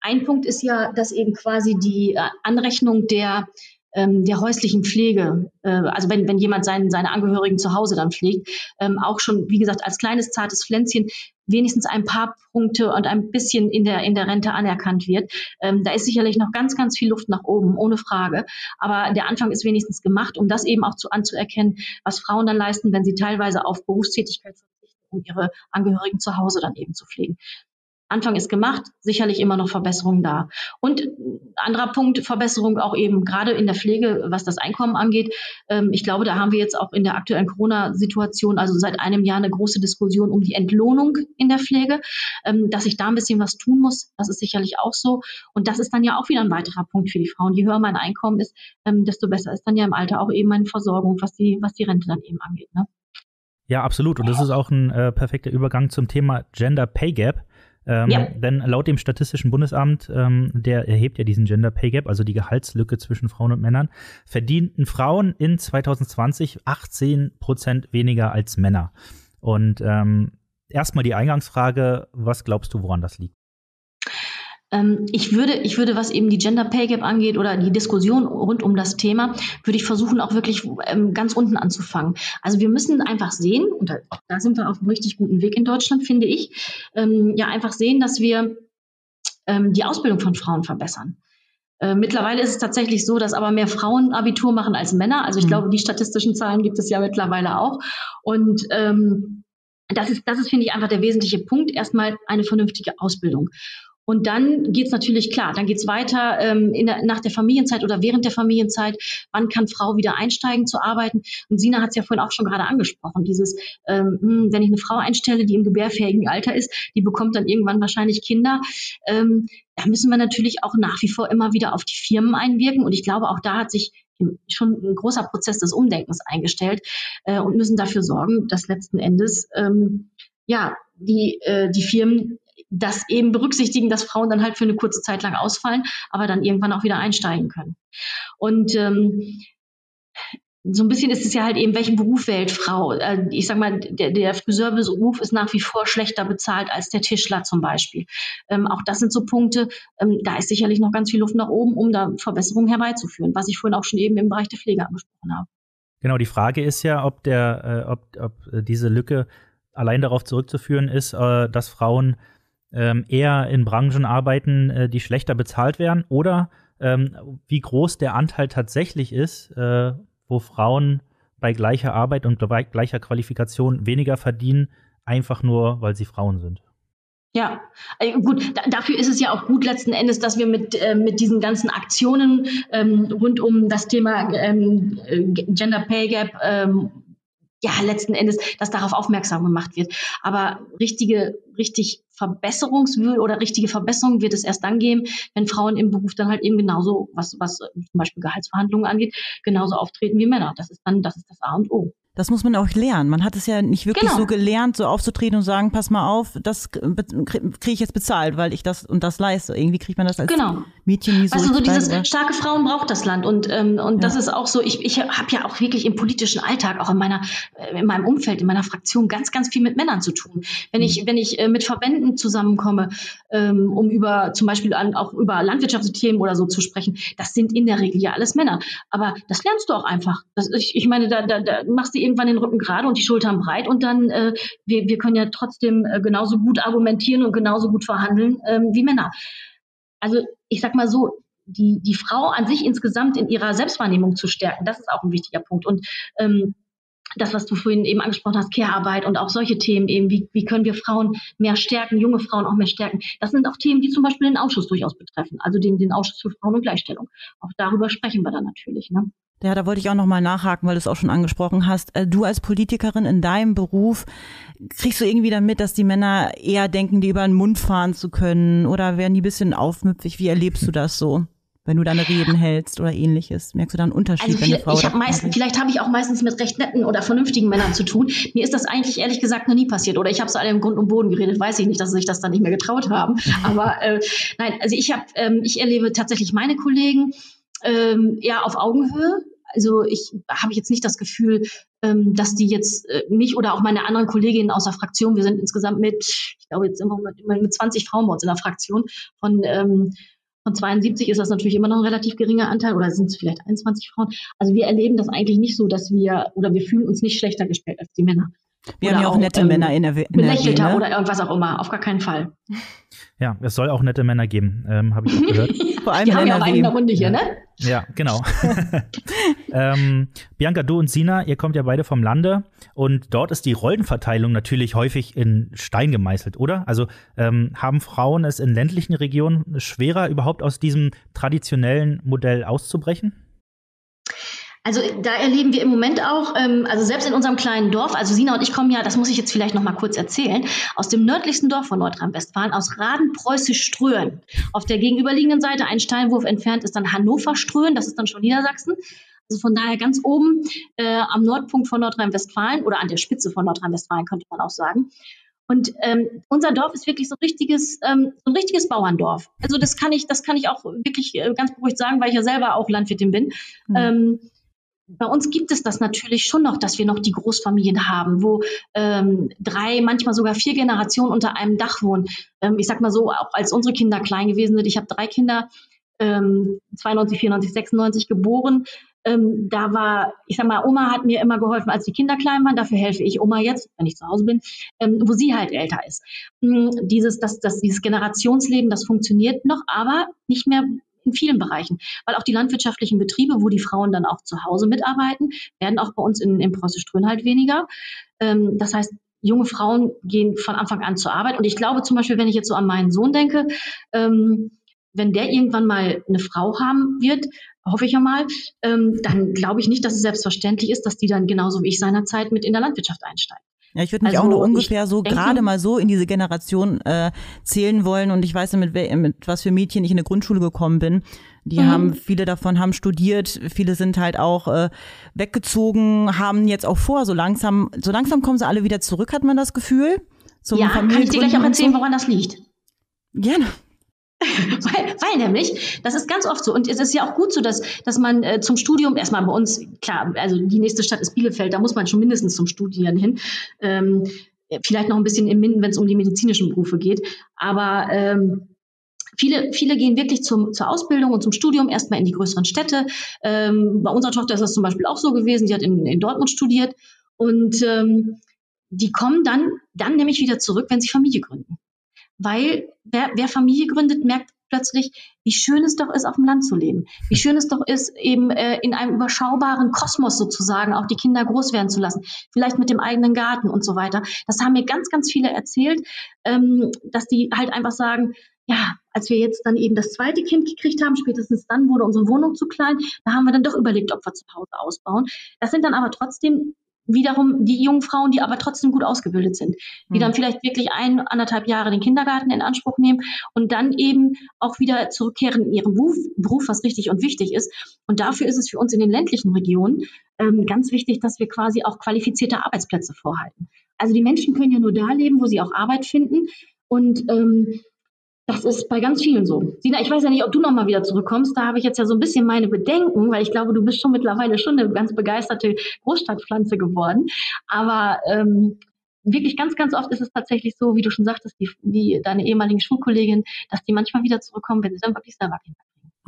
ein Punkt ist ja, dass eben quasi die äh, Anrechnung der ähm, der häuslichen Pflege, äh, also wenn, wenn jemand seinen, seine Angehörigen zu Hause dann pflegt, ähm, auch schon, wie gesagt, als kleines zartes Pflänzchen wenigstens ein paar Punkte und ein bisschen in der, in der Rente anerkannt wird. Ähm, da ist sicherlich noch ganz, ganz viel Luft nach oben, ohne Frage. Aber der Anfang ist wenigstens gemacht, um das eben auch zu, anzuerkennen, was Frauen dann leisten, wenn sie teilweise auf Berufstätigkeit verzichten, um ihre Angehörigen zu Hause dann eben zu pflegen. Anfang ist gemacht, sicherlich immer noch Verbesserungen da. Und anderer Punkt, Verbesserung auch eben gerade in der Pflege, was das Einkommen angeht. Ähm, ich glaube, da haben wir jetzt auch in der aktuellen Corona-Situation, also seit einem Jahr eine große Diskussion um die Entlohnung in der Pflege, ähm, dass ich da ein bisschen was tun muss. Das ist sicherlich auch so. Und das ist dann ja auch wieder ein weiterer Punkt für die Frauen. Je höher mein Einkommen ist, ähm, desto besser ist dann ja im Alter auch eben meine Versorgung, was die, was die Rente dann eben angeht. Ne? Ja, absolut. Und das ist auch ein äh, perfekter Übergang zum Thema Gender Pay Gap. Ähm, ja. Denn laut dem Statistischen Bundesamt, ähm, der erhebt ja diesen Gender Pay Gap, also die Gehaltslücke zwischen Frauen und Männern, verdienten Frauen in 2020 18 Prozent weniger als Männer. Und ähm, erstmal die Eingangsfrage, was glaubst du, woran das liegt? Ähm, ich würde, ich würde, was eben die Gender Pay Gap angeht oder die Diskussion rund um das Thema, würde ich versuchen, auch wirklich ähm, ganz unten anzufangen. Also wir müssen einfach sehen, und da, da, sind wir auf einem richtig guten Weg in Deutschland, finde ich, ähm, ja einfach sehen, dass wir die Ausbildung von Frauen verbessern. Äh, mittlerweile ist es tatsächlich so, dass aber mehr Frauen Abitur machen als Männer. Also ich mhm. glaube, die statistischen Zahlen gibt es ja mittlerweile auch. Und ähm, das ist, das ist, finde ich, einfach der wesentliche Punkt. Erstmal eine vernünftige Ausbildung. Und dann geht's natürlich klar, dann geht's weiter ähm, in der, nach der Familienzeit oder während der Familienzeit. Wann kann Frau wieder einsteigen zu arbeiten? Und Sina hat es ja vorhin auch schon gerade angesprochen, dieses, ähm, hm, wenn ich eine Frau einstelle, die im gebärfähigen Alter ist, die bekommt dann irgendwann wahrscheinlich Kinder. Ähm, da müssen wir natürlich auch nach wie vor immer wieder auf die Firmen einwirken. Und ich glaube, auch da hat sich schon ein großer Prozess des Umdenkens eingestellt äh, und müssen dafür sorgen, dass letzten Endes ähm, ja die, äh, die Firmen das eben berücksichtigen, dass Frauen dann halt für eine kurze Zeit lang ausfallen, aber dann irgendwann auch wieder einsteigen können. Und ähm, so ein bisschen ist es ja halt eben, welchen Beruf wählt Frau? Äh, ich sag mal, der, der Friseurberuf ist nach wie vor schlechter bezahlt als der Tischler zum Beispiel. Ähm, auch das sind so Punkte, ähm, da ist sicherlich noch ganz viel Luft nach oben, um da Verbesserungen herbeizuführen, was ich vorhin auch schon eben im Bereich der Pflege angesprochen habe. Genau, die Frage ist ja, ob der, äh, ob, ob diese Lücke allein darauf zurückzuführen ist, äh, dass Frauen ähm, eher in Branchen arbeiten, äh, die schlechter bezahlt werden oder ähm, wie groß der Anteil tatsächlich ist, äh, wo Frauen bei gleicher Arbeit und bei gleicher Qualifikation weniger verdienen, einfach nur, weil sie Frauen sind. Ja, also gut, da, dafür ist es ja auch gut letzten Endes, dass wir mit, äh, mit diesen ganzen Aktionen ähm, rund um das Thema ähm, Gender Pay Gap ähm, ja, letzten Endes, dass darauf aufmerksam gemacht wird. Aber richtige, richtig Verbesserungswürde oder richtige Verbesserung wird es erst dann geben, wenn Frauen im Beruf dann halt eben genauso, was, was zum Beispiel Gehaltsverhandlungen angeht, genauso auftreten wie Männer. Das ist dann, das ist das A und O. Das muss man auch lernen. Man hat es ja nicht wirklich genau. so gelernt, so aufzutreten und sagen, pass mal auf, das kriege ich jetzt bezahlt, weil ich das und das leiste. Irgendwie kriegt man das als genau. Mädchen nie so. Also so dieses bei, starke Frauen braucht das Land und ähm, und ja. das ist auch so. Ich ich habe ja auch wirklich im politischen Alltag, auch in meiner äh, in meinem Umfeld, in meiner Fraktion ganz ganz viel mit Männern zu tun. Wenn ich mhm. wenn ich äh, mit Verbänden zusammenkomme, ähm, um über zum Beispiel an, auch über Landwirtschaftsthemen oder so zu sprechen, das sind in der Regel ja alles Männer. Aber das lernst du auch einfach. Das, ich, ich meine, da, da, da machst du irgendwann den Rücken gerade und die Schultern breit und dann, äh, wir, wir können ja trotzdem äh, genauso gut argumentieren und genauso gut verhandeln ähm, wie Männer. Also ich sag mal so, die, die Frau an sich insgesamt in ihrer Selbstwahrnehmung zu stärken, das ist auch ein wichtiger Punkt. Und ähm, das, was du vorhin eben angesprochen hast, Care-Arbeit und auch solche Themen eben, wie, wie können wir Frauen mehr stärken, junge Frauen auch mehr stärken. Das sind auch Themen, die zum Beispiel den Ausschuss durchaus betreffen, also den, den Ausschuss für Frauen und Gleichstellung. Auch darüber sprechen wir dann natürlich. Ne? Ja, da wollte ich auch nochmal nachhaken, weil du es auch schon angesprochen hast. Äh, du als Politikerin in deinem Beruf, kriegst du irgendwie damit, dass die Männer eher denken, die über den Mund fahren zu können oder werden die ein bisschen aufmüpfig? Wie erlebst du das so? wenn du deine Reden hältst oder ähnliches? Merkst du da einen Unterschied, also wenn eine Frau ich hab meistens, Vielleicht habe ich auch meistens mit recht netten oder vernünftigen Männern zu tun. Mir ist das eigentlich ehrlich gesagt noch nie passiert. Oder ich habe so alle im Grund und Boden geredet. Weiß ich nicht, dass sie sich das dann nicht mehr getraut haben. Aber äh, nein, also ich habe, ähm, ich erlebe tatsächlich meine Kollegen ähm, eher auf Augenhöhe. Also ich habe jetzt nicht das Gefühl, ähm, dass die jetzt äh, mich oder auch meine anderen Kolleginnen aus der Fraktion, wir sind insgesamt mit, ich glaube jetzt immer mit, mit 20 Frauen bei uns in der Fraktion, von ähm, von 72 ist das natürlich immer noch ein relativ geringer Anteil oder sind es vielleicht 21 Frauen. Also wir erleben das eigentlich nicht so, dass wir oder wir fühlen uns nicht schlechter gestellt als die Männer. Wir oder haben ja auch, auch nette ähm, Männer in der, in Belächelter ne? oder irgendwas auch immer, auf gar keinen Fall. Ja, es soll auch nette Männer geben, ähm, habe ich auch gehört. Vor allem die haben ja auch eine Runde hier, ne? Ja, genau. ähm, Bianca, du und Sina, ihr kommt ja beide vom Lande und dort ist die Rollenverteilung natürlich häufig in Stein gemeißelt, oder? Also ähm, haben Frauen es in ländlichen Regionen schwerer, überhaupt aus diesem traditionellen Modell auszubrechen? Also da erleben wir im Moment auch, ähm, also selbst in unserem kleinen Dorf, also Sina und ich kommen ja, das muss ich jetzt vielleicht noch mal kurz erzählen, aus dem nördlichsten Dorf von Nordrhein-Westfalen, aus Raden-Preußisch-Ströhen. Auf der gegenüberliegenden Seite, einen Steinwurf entfernt, ist dann Hannover-Ströhen, das ist dann schon Niedersachsen. Also von daher ganz oben äh, am Nordpunkt von Nordrhein-Westfalen oder an der Spitze von Nordrhein-Westfalen könnte man auch sagen. Und ähm, unser Dorf ist wirklich so ein richtiges, ähm, so ein richtiges Bauerndorf. Also das kann ich, das kann ich auch wirklich äh, ganz beruhigt sagen, weil ich ja selber auch Landwirtin bin. Mhm. Ähm, bei uns gibt es das natürlich schon noch, dass wir noch die Großfamilien haben, wo ähm, drei, manchmal sogar vier Generationen unter einem Dach wohnen. Ähm, ich sag mal so, auch als unsere Kinder klein gewesen sind, ich habe drei Kinder, ähm, 92, 94, 96 geboren. Ähm, da war, ich sag mal, Oma hat mir immer geholfen, als die Kinder klein waren. Dafür helfe ich Oma jetzt, wenn ich zu Hause bin, ähm, wo sie halt älter ist. Ähm, dieses, das, das, dieses Generationsleben, das funktioniert noch, aber nicht mehr in vielen Bereichen, weil auch die landwirtschaftlichen Betriebe, wo die Frauen dann auch zu Hause mitarbeiten, werden auch bei uns in, in Preußisch-Ströhen halt weniger. Ähm, das heißt, junge Frauen gehen von Anfang an zur Arbeit. Und ich glaube zum Beispiel, wenn ich jetzt so an meinen Sohn denke, ähm, wenn der irgendwann mal eine Frau haben wird, hoffe ich ja mal, ähm, dann glaube ich nicht, dass es selbstverständlich ist, dass die dann genauso wie ich seinerzeit mit in der Landwirtschaft einsteigt. Ja, ich würde mich also, auch nur ungefähr so gerade mal so in diese Generation äh, zählen wollen und ich weiß mit, mit was für Mädchen ich in eine Grundschule gekommen bin. Die mhm. haben, viele davon haben studiert, viele sind halt auch äh, weggezogen, haben jetzt auch vor, so langsam, so langsam kommen sie alle wieder zurück, hat man das Gefühl. ja, kann ich dir gleich auch erzählen, woran das liegt? Gerne. weil, weil nämlich, das ist ganz oft so. Und es ist ja auch gut so, dass, dass man äh, zum Studium erstmal bei uns, klar, also die nächste Stadt ist Bielefeld, da muss man schon mindestens zum Studieren hin. Ähm, vielleicht noch ein bisschen im Minden, wenn es um die medizinischen Berufe geht. Aber ähm, Viele, viele gehen wirklich zum, zur Ausbildung und zum Studium erstmal in die größeren Städte. Ähm, bei unserer Tochter ist das zum Beispiel auch so gewesen. Sie hat in, in Dortmund studiert und ähm, die kommen dann, dann nämlich wieder zurück, wenn sie Familie gründen weil wer, wer Familie gründet, merkt plötzlich, wie schön es doch ist, auf dem Land zu leben. Wie schön es doch ist, eben äh, in einem überschaubaren Kosmos sozusagen auch die Kinder groß werden zu lassen. Vielleicht mit dem eigenen Garten und so weiter. Das haben mir ganz, ganz viele erzählt, ähm, dass die halt einfach sagen, ja, als wir jetzt dann eben das zweite Kind gekriegt haben, spätestens dann wurde unsere Wohnung zu klein, da haben wir dann doch überlegt, ob wir zu Hause ausbauen. Das sind dann aber trotzdem wiederum die jungen Frauen, die aber trotzdem gut ausgebildet sind, die mhm. dann vielleicht wirklich ein, anderthalb Jahre den Kindergarten in Anspruch nehmen und dann eben auch wieder zurückkehren in ihren Beruf, Beruf was richtig und wichtig ist. Und dafür ist es für uns in den ländlichen Regionen ähm, ganz wichtig, dass wir quasi auch qualifizierte Arbeitsplätze vorhalten. Also die Menschen können ja nur da leben, wo sie auch Arbeit finden. Und ähm, das ist bei ganz vielen so. Sina, ich weiß ja nicht, ob du nochmal wieder zurückkommst. Da habe ich jetzt ja so ein bisschen meine Bedenken, weil ich glaube, du bist schon mittlerweile schon eine ganz begeisterte Großstadtpflanze geworden. Aber ähm, wirklich ganz, ganz oft ist es tatsächlich so, wie du schon sagtest, die, die, deine ehemaligen Schulkollegin, dass die manchmal wieder zurückkommen, wenn sie dann wirklich selber kriegen.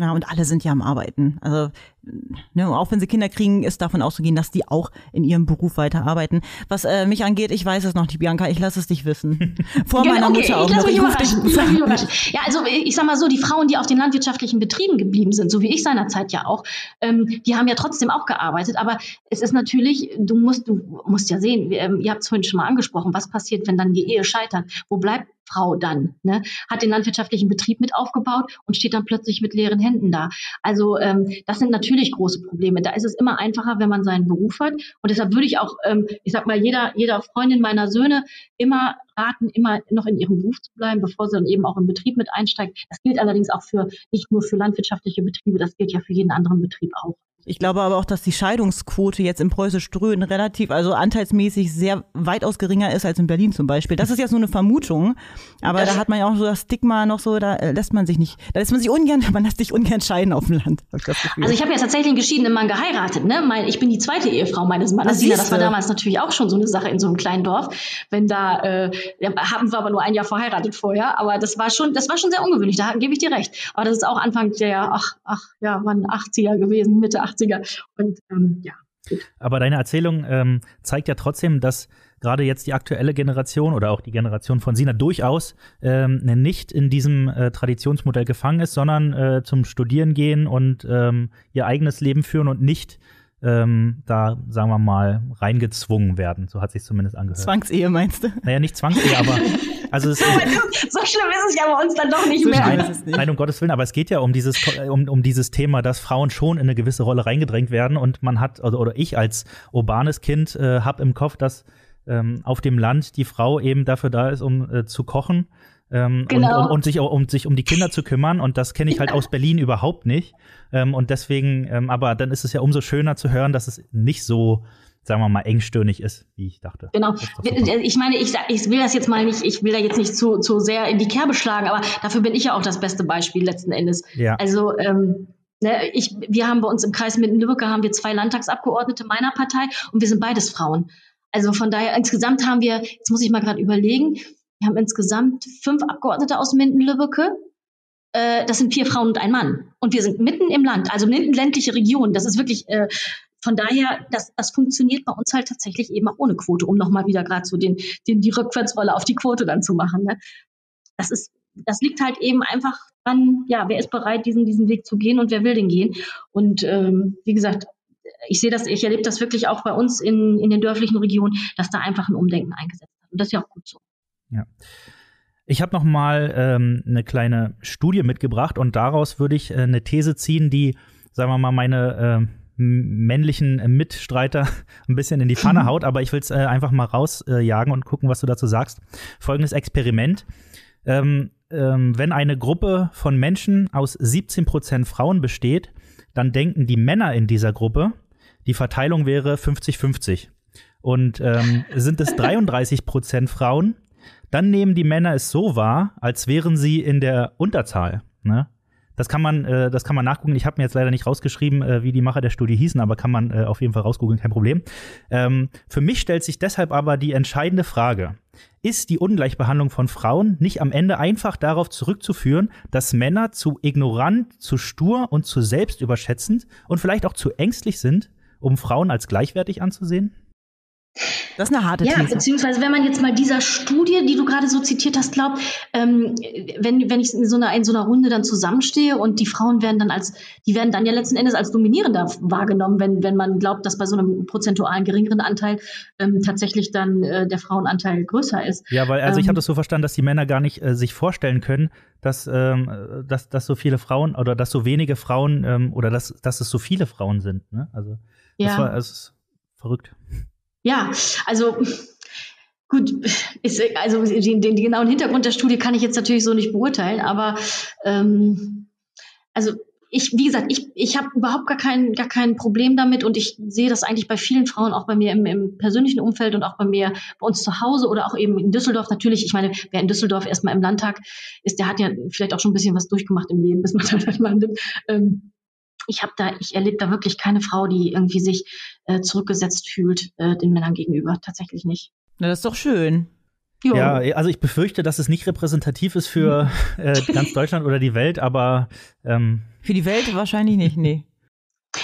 Ja, und alle sind ja am Arbeiten. Also ne, auch wenn sie Kinder kriegen, ist davon auszugehen, dass die auch in ihrem Beruf weiterarbeiten. Was äh, mich angeht, ich weiß es noch nicht, Bianca, ich lasse es dich wissen. Vor genau, meiner okay, Mutter auch ich noch. Mich überraschen. Ich überraschen. Ja, also ich sag mal so, die Frauen, die auf den landwirtschaftlichen Betrieben geblieben sind, so wie ich seinerzeit ja auch, ähm, die haben ja trotzdem auch gearbeitet. Aber es ist natürlich, du musst, du musst ja sehen, ähm, ihr habt es vorhin schon mal angesprochen, was passiert, wenn dann die Ehe scheitert? Wo bleibt Frau dann, ne, hat den landwirtschaftlichen Betrieb mit aufgebaut und steht dann plötzlich mit leeren Händen da. Also ähm, das sind natürlich große Probleme. Da ist es immer einfacher, wenn man seinen Beruf hat. Und deshalb würde ich auch, ähm, ich sag mal, jeder, jeder Freundin meiner Söhne immer raten, immer noch in ihrem Beruf zu bleiben, bevor sie dann eben auch im Betrieb mit einsteigt. Das gilt allerdings auch für nicht nur für landwirtschaftliche Betriebe, das gilt ja für jeden anderen Betrieb auch. Ich glaube aber auch, dass die Scheidungsquote jetzt im preußisch Ströhen relativ, also anteilsmäßig sehr weitaus geringer ist als in Berlin zum Beispiel. Das ist jetzt nur eine Vermutung, aber da hat man ja auch so das Stigma noch so, da lässt man sich nicht, da lässt man sich ungern, man lässt sich ungern scheiden auf dem Land. also ich habe ja tatsächlich einen geschiedenen Mann geheiratet, ne? Mein, ich bin die zweite Ehefrau meines Mannes. Das, das war damals natürlich auch schon so eine Sache in so einem kleinen Dorf. Wenn da äh, haben wir aber nur ein Jahr verheiratet vorher, aber das war schon, das war schon sehr ungewöhnlich. Da gebe ich dir recht. Aber das ist auch Anfang der, ach, ach, ja, waren 80er gewesen, Mitte 80er. Und ähm, ja. Aber deine Erzählung ähm, zeigt ja trotzdem, dass gerade jetzt die aktuelle Generation oder auch die Generation von Sina durchaus ähm, nicht in diesem äh, Traditionsmodell gefangen ist, sondern äh, zum Studieren gehen und ähm, ihr eigenes Leben führen und nicht ähm, da, sagen wir mal, reingezwungen werden. So hat sich zumindest angehört. Zwangsehe meinst du? Naja, nicht Zwangsehe, aber also es, so schlimm ist es ja bei uns dann doch nicht so mehr. Nein, nicht. nein, um Gottes Willen, aber es geht ja um dieses, um, um dieses Thema, dass Frauen schon in eine gewisse Rolle reingedrängt werden und man hat, also, oder ich als urbanes Kind äh, habe im Kopf, dass ähm, auf dem Land die Frau eben dafür da ist, um äh, zu kochen ähm, genau. und, und, und, sich, um sich um die Kinder zu kümmern. Und das kenne ich halt aus Berlin überhaupt nicht. Ähm, und deswegen, ähm, aber dann ist es ja umso schöner zu hören, dass es nicht so sagen wir mal, engstirnig ist, wie ich dachte. Genau. Ich meine, ich, ich will das jetzt mal nicht, ich will da jetzt nicht zu, zu sehr in die Kerbe schlagen, aber dafür bin ich ja auch das beste Beispiel letzten Endes. Ja. Also, ähm, ne, ich, wir haben bei uns im Kreis Mitten-Lübbecke haben wir zwei Landtagsabgeordnete meiner Partei und wir sind beides Frauen. Also von daher, insgesamt haben wir, jetzt muss ich mal gerade überlegen, wir haben insgesamt fünf Abgeordnete aus Minden-Lübbecke. Äh, das sind vier Frauen und ein Mann. Und wir sind mitten im Land, also mitten ländliche Region. Das ist wirklich, äh, von daher, das, das funktioniert bei uns halt tatsächlich eben auch ohne Quote, um nochmal wieder gerade so den, den, die Rückwärtsrolle auf die Quote dann zu machen. Ne? Das ist, das liegt halt eben einfach dran, ja, wer ist bereit, diesen, diesen Weg zu gehen und wer will den gehen. Und ähm, wie gesagt, ich sehe das, ich erlebe das wirklich auch bei uns in, in den dörflichen Regionen, dass da einfach ein Umdenken eingesetzt hat. Und das ist ja auch gut so. Ja. Ich habe noch mal ähm, eine kleine Studie mitgebracht und daraus würde ich äh, eine These ziehen, die, sagen wir mal, meine äh, männlichen Mitstreiter ein bisschen in die Pfanne haut, aber ich will es äh, einfach mal rausjagen und gucken, was du dazu sagst. Folgendes Experiment. Ähm, ähm, wenn eine Gruppe von Menschen aus 17% Frauen besteht, dann denken die Männer in dieser Gruppe, die Verteilung wäre 50-50. Und ähm, sind es 33% Frauen, dann nehmen die Männer es so wahr, als wären sie in der Unterzahl. Ne? Das kann man, äh, das kann man nachgucken. Ich habe mir jetzt leider nicht rausgeschrieben, äh, wie die Macher der Studie hießen, aber kann man äh, auf jeden Fall rausgoogeln, kein Problem. Ähm, für mich stellt sich deshalb aber die entscheidende Frage: Ist die Ungleichbehandlung von Frauen nicht am Ende einfach darauf zurückzuführen, dass Männer zu ignorant, zu stur und zu selbstüberschätzend und vielleicht auch zu ängstlich sind, um Frauen als gleichwertig anzusehen? Das ist eine harte ja, These. beziehungsweise wenn man jetzt mal dieser Studie, die du gerade so zitiert hast, glaubt, ähm, wenn, wenn ich in so, einer, in so einer Runde dann zusammenstehe und die Frauen werden dann als, die werden dann ja letzten Endes als dominierender wahrgenommen, wenn, wenn man glaubt, dass bei so einem prozentualen geringeren Anteil ähm, tatsächlich dann äh, der Frauenanteil größer ist. Ja, weil, also ähm, ich habe das so verstanden, dass die Männer gar nicht äh, sich vorstellen können, dass, ähm, dass, dass so viele Frauen oder dass so wenige Frauen ähm, oder dass, dass es so viele Frauen sind. Ne? Also das ja. war es ist verrückt. Ja, also gut, ist, also den, den, genauen Hintergrund der Studie kann ich jetzt natürlich so nicht beurteilen, aber ähm, also ich, wie gesagt, ich, ich habe überhaupt gar kein, gar kein Problem damit und ich sehe das eigentlich bei vielen Frauen, auch bei mir im, im persönlichen Umfeld und auch bei mir bei uns zu Hause oder auch eben in Düsseldorf. Natürlich, ich meine, wer in Düsseldorf erstmal im Landtag ist, der hat ja vielleicht auch schon ein bisschen was durchgemacht im Leben, bis man halt landet. Ähm, ich habe da, ich erlebe da wirklich keine Frau, die irgendwie sich äh, zurückgesetzt fühlt äh, den Männern gegenüber. Tatsächlich nicht. Na, das ist doch schön. Jo. Ja, also ich befürchte, dass es nicht repräsentativ ist für äh, ganz Deutschland oder die Welt, aber ähm für die Welt wahrscheinlich nicht, nee.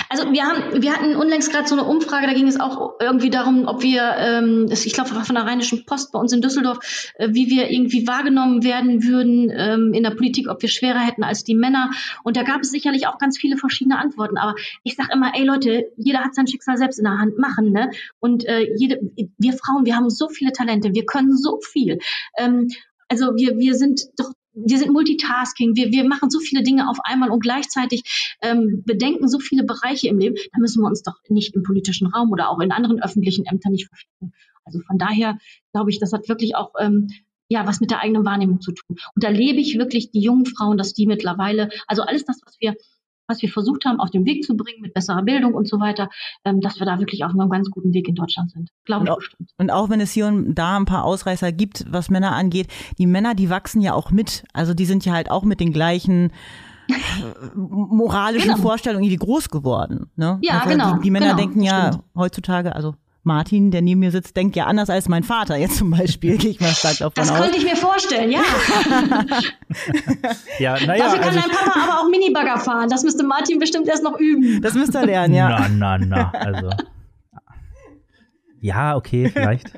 Also wir haben, wir hatten unlängst gerade so eine Umfrage, da ging es auch irgendwie darum, ob wir, ähm, ich glaube von der Rheinischen Post bei uns in Düsseldorf, äh, wie wir irgendwie wahrgenommen werden würden ähm, in der Politik, ob wir schwerer hätten als die Männer. Und da gab es sicherlich auch ganz viele verschiedene Antworten. Aber ich sage immer, ey Leute, jeder hat sein Schicksal selbst in der Hand machen, ne? Und äh, jede, wir Frauen, wir haben so viele Talente, wir können so viel. Ähm, also wir, wir sind doch wir sind Multitasking, wir, wir machen so viele Dinge auf einmal und gleichzeitig ähm, bedenken so viele Bereiche im Leben, da müssen wir uns doch nicht im politischen Raum oder auch in anderen öffentlichen Ämtern nicht verpflichten. Also von daher glaube ich, das hat wirklich auch ähm, ja was mit der eigenen Wahrnehmung zu tun. Und da lebe ich wirklich die jungen Frauen, dass die mittlerweile, also alles das, was wir was wir versucht haben, auf den Weg zu bringen mit besserer Bildung und so weiter, ähm, dass wir da wirklich auf einem ganz guten Weg in Deutschland sind. Glaube ich bestimmt. Und auch wenn es hier und da ein paar Ausreißer gibt, was Männer angeht, die Männer, die wachsen ja auch mit. Also die sind ja halt auch mit den gleichen äh, moralischen genau. Vorstellungen irgendwie groß geworden. Ne? Ja, also genau. Die, die Männer genau, denken ja stimmt. heutzutage, also Martin, der neben mir sitzt, denkt ja anders als mein Vater jetzt zum Beispiel. Gehe ich mal stark davon das aus. Das könnte ich mir vorstellen, ja. ja, naja. Dafür kann also dein Papa aber auch Minibagger fahren. Das müsste Martin bestimmt erst noch üben. Das müsste er lernen, ja. Na, na, na. Also. Ja, okay, vielleicht.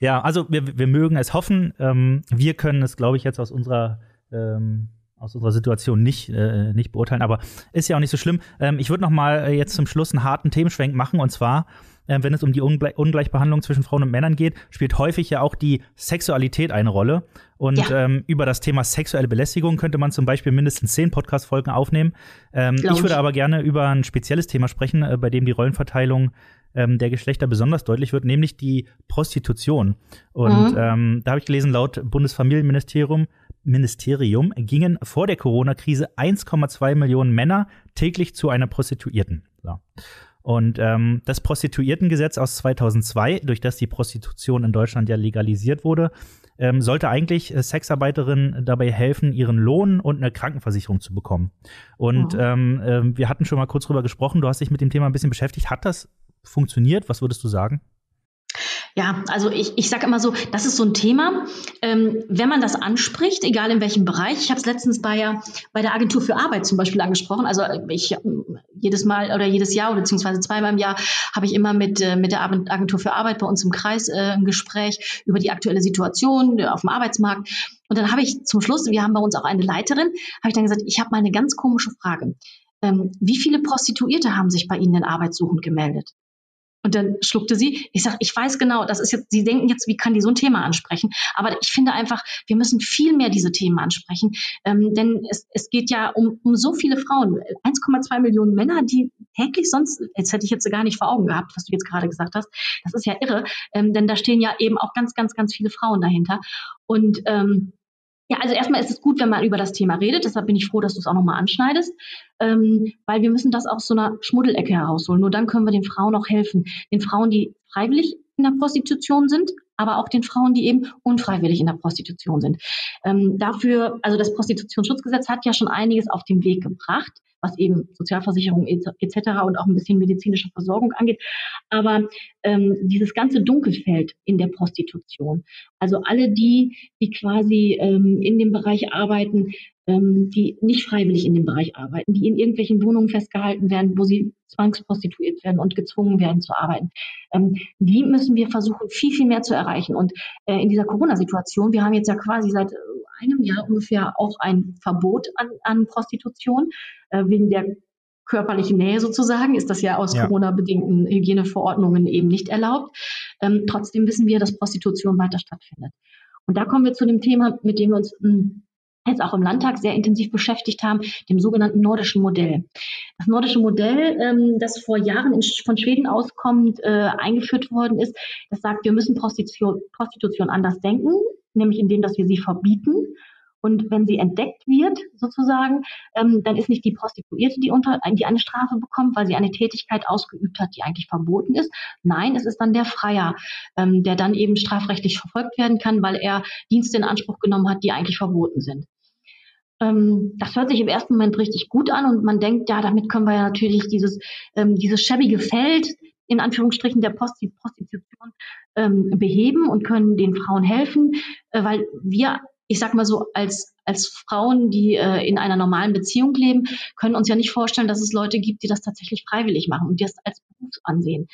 ja, also wir, wir mögen es hoffen. Ähm, wir können es, glaube ich, jetzt aus unserer ähm, aus unserer Situation nicht, äh, nicht beurteilen, aber ist ja auch nicht so schlimm. Ähm, ich würde noch mal äh, jetzt zum Schluss einen harten Themenschwenk machen und zwar, äh, wenn es um die Ungle Ungleichbehandlung zwischen Frauen und Männern geht, spielt häufig ja auch die Sexualität eine Rolle. Und ja. ähm, über das Thema sexuelle Belästigung könnte man zum Beispiel mindestens zehn Podcast-Folgen aufnehmen. Ähm, ich würde aber gerne über ein spezielles Thema sprechen, äh, bei dem die Rollenverteilung ähm, der Geschlechter besonders deutlich wird, nämlich die Prostitution. Und mhm. ähm, da habe ich gelesen, laut Bundesfamilienministerium Ministerium gingen vor der Corona-Krise 1,2 Millionen Männer täglich zu einer Prostituierten. So. Und ähm, das Prostituiertengesetz aus 2002, durch das die Prostitution in Deutschland ja legalisiert wurde, ähm, sollte eigentlich äh, Sexarbeiterinnen dabei helfen, ihren Lohn und eine Krankenversicherung zu bekommen. Und oh. ähm, äh, wir hatten schon mal kurz drüber gesprochen, du hast dich mit dem Thema ein bisschen beschäftigt. Hat das funktioniert? Was würdest du sagen? Ja, also ich, ich sage immer so, das ist so ein Thema, ähm, wenn man das anspricht, egal in welchem Bereich. Ich habe es letztens bei, bei der Agentur für Arbeit zum Beispiel angesprochen. Also ich jedes Mal oder jedes Jahr oder beziehungsweise zweimal im Jahr habe ich immer mit, äh, mit der Agentur für Arbeit bei uns im Kreis äh, ein Gespräch über die aktuelle Situation äh, auf dem Arbeitsmarkt. Und dann habe ich zum Schluss, wir haben bei uns auch eine Leiterin, habe ich dann gesagt, ich habe mal eine ganz komische Frage. Ähm, wie viele Prostituierte haben sich bei Ihnen in Arbeitssuchend gemeldet? Und dann schluckte sie. Ich sage, ich weiß genau, das ist jetzt, Sie denken jetzt, wie kann die so ein Thema ansprechen? Aber ich finde einfach, wir müssen viel mehr diese Themen ansprechen. Ähm, denn es, es geht ja um, um so viele Frauen. 1,2 Millionen Männer, die täglich sonst, jetzt hätte ich jetzt gar nicht vor Augen gehabt, was du jetzt gerade gesagt hast. Das ist ja irre. Ähm, denn da stehen ja eben auch ganz, ganz, ganz viele Frauen dahinter. Und ähm, ja, also erstmal ist es gut, wenn man über das Thema redet. Deshalb bin ich froh, dass du es auch nochmal anschneidest, ähm, weil wir müssen das aus so einer Schmuddelecke herausholen. Nur dann können wir den Frauen auch helfen. Den Frauen, die freiwillig in der Prostitution sind, aber auch den Frauen, die eben unfreiwillig in der Prostitution sind. Ähm, dafür, also das Prostitutionsschutzgesetz hat ja schon einiges auf den Weg gebracht was eben Sozialversicherung etc. und auch ein bisschen medizinische Versorgung angeht. Aber ähm, dieses ganze Dunkelfeld in der Prostitution, also alle die, die quasi ähm, in dem Bereich arbeiten, ähm, die nicht freiwillig in dem Bereich arbeiten, die in irgendwelchen Wohnungen festgehalten werden, wo sie zwangsprostituiert werden und gezwungen werden zu arbeiten. Ähm, die müssen wir versuchen, viel, viel mehr zu erreichen. Und äh, in dieser Corona-Situation, wir haben jetzt ja quasi seit äh, einem Jahr ungefähr auch ein Verbot an, an Prostitution äh, wegen der körperlichen Nähe sozusagen, ist das ja aus ja. Corona-bedingten Hygieneverordnungen eben nicht erlaubt. Ähm, trotzdem wissen wir, dass Prostitution weiter stattfindet. Und da kommen wir zu dem Thema, mit dem wir uns mh, hm, jetzt auch im Landtag sehr intensiv beschäftigt haben, dem sogenannten nordischen Modell. Das nordische Modell, ähm, das vor Jahren in, von Schweden auskommend äh, eingeführt worden ist, das sagt, wir müssen Prostitution, Prostitution anders denken, nämlich indem, dass wir sie verbieten und wenn sie entdeckt wird, sozusagen, ähm, dann ist nicht die Prostituierte, die, unter, die eine Strafe bekommt, weil sie eine Tätigkeit ausgeübt hat, die eigentlich verboten ist. Nein, es ist dann der Freier, ähm, der dann eben strafrechtlich verfolgt werden kann, weil er Dienste in Anspruch genommen hat, die eigentlich verboten sind. Ähm, das hört sich im ersten Moment richtig gut an und man denkt, ja, damit können wir ja natürlich dieses, ähm, dieses schäbige Feld in Anführungsstrichen der Prostitution ähm, beheben und können den Frauen helfen, äh, weil wir ich sag mal so, als, als Frauen, die äh, in einer normalen Beziehung leben, können uns ja nicht vorstellen, dass es Leute gibt, die das tatsächlich freiwillig machen und die das als Beruf ansehen.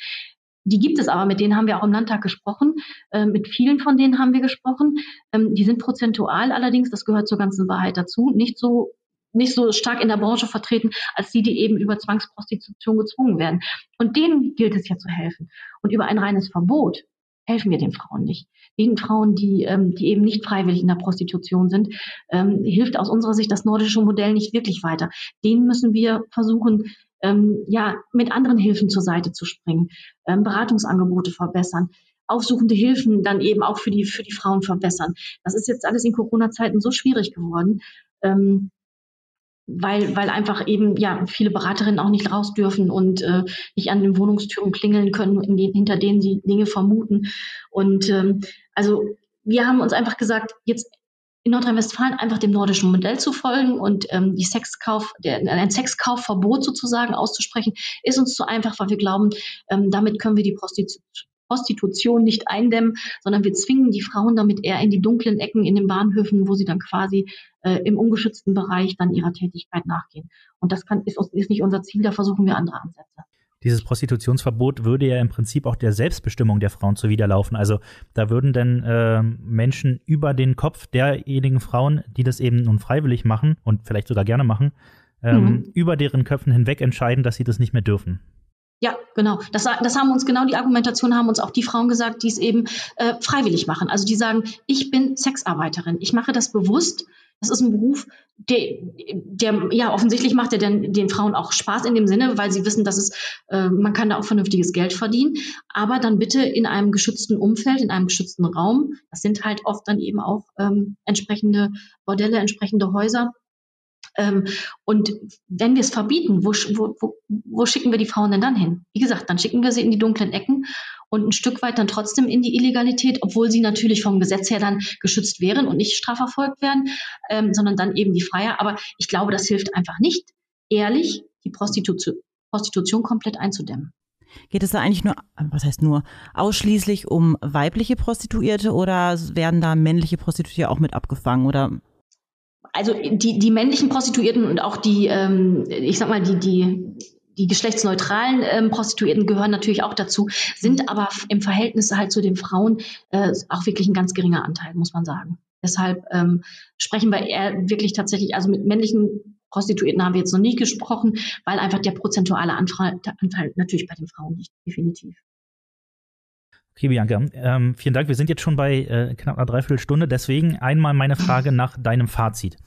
Die gibt es aber, mit denen haben wir auch im Landtag gesprochen. Äh, mit vielen von denen haben wir gesprochen. Ähm, die sind prozentual allerdings, das gehört zur ganzen Wahrheit dazu, nicht so nicht so stark in der Branche vertreten, als die, die eben über Zwangsprostitution gezwungen werden. Und denen gilt es ja zu helfen. Und über ein reines Verbot helfen wir den Frauen nicht. Den Frauen, die, ähm, die eben nicht freiwillig in der Prostitution sind, ähm, hilft aus unserer Sicht das nordische Modell nicht wirklich weiter. Denen müssen wir versuchen, ähm, ja, mit anderen Hilfen zur Seite zu springen, ähm, Beratungsangebote verbessern, aufsuchende Hilfen dann eben auch für die, für die Frauen verbessern. Das ist jetzt alles in Corona-Zeiten so schwierig geworden. Ähm, weil, weil einfach eben ja viele Beraterinnen auch nicht raus dürfen und äh, nicht an den Wohnungstüren klingeln können, den, hinter denen sie Dinge vermuten. Und ähm, also wir haben uns einfach gesagt, jetzt in Nordrhein-Westfalen einfach dem nordischen Modell zu folgen und ähm, die Sexkauf, der, ein Sexkaufverbot sozusagen auszusprechen, ist uns zu einfach, weil wir glauben, ähm, damit können wir die Prostitution Prostitution nicht eindämmen, sondern wir zwingen die Frauen damit eher in die dunklen Ecken in den Bahnhöfen, wo sie dann quasi äh, im ungeschützten Bereich dann ihrer Tätigkeit nachgehen. Und das kann, ist, ist nicht unser Ziel, da versuchen wir andere Ansätze. Dieses Prostitutionsverbot würde ja im Prinzip auch der Selbstbestimmung der Frauen zuwiderlaufen. Also da würden denn äh, Menschen über den Kopf derjenigen Frauen, die das eben nun freiwillig machen und vielleicht sogar gerne machen, ähm, mhm. über deren Köpfen hinweg entscheiden, dass sie das nicht mehr dürfen. Ja, genau. Das, das haben uns genau die Argumentation haben uns auch die Frauen gesagt, die es eben äh, freiwillig machen. Also die sagen, ich bin Sexarbeiterin, ich mache das bewusst. Das ist ein Beruf, der, der ja offensichtlich macht er den, den Frauen auch Spaß in dem Sinne, weil sie wissen, dass es äh, man kann da auch vernünftiges Geld verdienen. Aber dann bitte in einem geschützten Umfeld, in einem geschützten Raum. Das sind halt oft dann eben auch ähm, entsprechende Bordelle, entsprechende Häuser ähm, und wenn wir es verbieten, wo, wo, wo, schicken wir die Frauen denn dann hin? Wie gesagt, dann schicken wir sie in die dunklen Ecken und ein Stück weit dann trotzdem in die Illegalität, obwohl sie natürlich vom Gesetz her dann geschützt wären und nicht strafverfolgt werden, ähm, sondern dann eben die Freier. Aber ich glaube, das hilft einfach nicht, ehrlich die Prostitution, Prostitution komplett einzudämmen. Geht es da eigentlich nur, was heißt nur, ausschließlich um weibliche Prostituierte oder werden da männliche Prostituierte auch mit abgefangen oder also die, die männlichen Prostituierten und auch die, ähm, ich sag mal, die, die, die geschlechtsneutralen ähm, Prostituierten gehören natürlich auch dazu, sind aber im Verhältnis halt zu den Frauen äh, auch wirklich ein ganz geringer Anteil, muss man sagen. Deshalb ähm, sprechen wir eher wirklich tatsächlich, also mit männlichen Prostituierten haben wir jetzt noch nie gesprochen, weil einfach der prozentuale Anteil, Anteil natürlich bei den Frauen liegt, definitiv. Okay, Bianca, ähm, vielen Dank. Wir sind jetzt schon bei äh, knapp einer Dreiviertelstunde. Deswegen einmal meine Frage nach deinem Fazit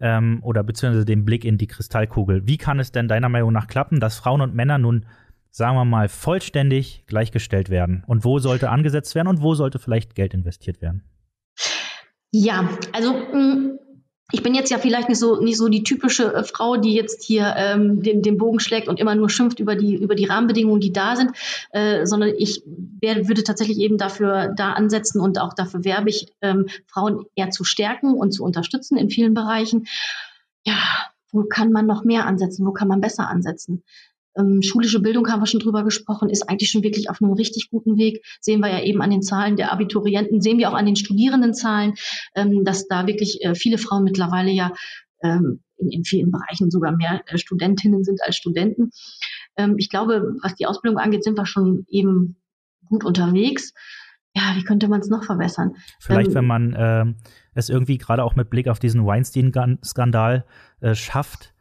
ähm, oder beziehungsweise dem Blick in die Kristallkugel. Wie kann es denn deiner Meinung nach klappen, dass Frauen und Männer nun, sagen wir mal, vollständig gleichgestellt werden? Und wo sollte angesetzt werden und wo sollte vielleicht Geld investiert werden? Ja, also mm, ich bin jetzt ja vielleicht nicht so nicht so die typische äh, Frau, die jetzt hier ähm, den, den Bogen schlägt und immer nur schimpft über die über die Rahmenbedingungen, die da sind, äh, sondern ich wär, würde tatsächlich eben dafür da ansetzen und auch dafür werbe ich, ähm, Frauen eher zu stärken und zu unterstützen in vielen Bereichen. Ja, wo kann man noch mehr ansetzen? Wo kann man besser ansetzen? Ähm, schulische Bildung haben wir schon drüber gesprochen, ist eigentlich schon wirklich auf einem richtig guten Weg. Sehen wir ja eben an den Zahlen der Abiturienten, sehen wir auch an den Studierendenzahlen, ähm, dass da wirklich äh, viele Frauen mittlerweile ja ähm, in, in vielen Bereichen sogar mehr äh, Studentinnen sind als Studenten. Ähm, ich glaube, was die Ausbildung angeht, sind wir schon eben gut unterwegs. Ja, wie könnte man es noch verbessern? Vielleicht, ähm, wenn man äh, es irgendwie gerade auch mit Blick auf diesen Weinstein-Skandal äh, schafft,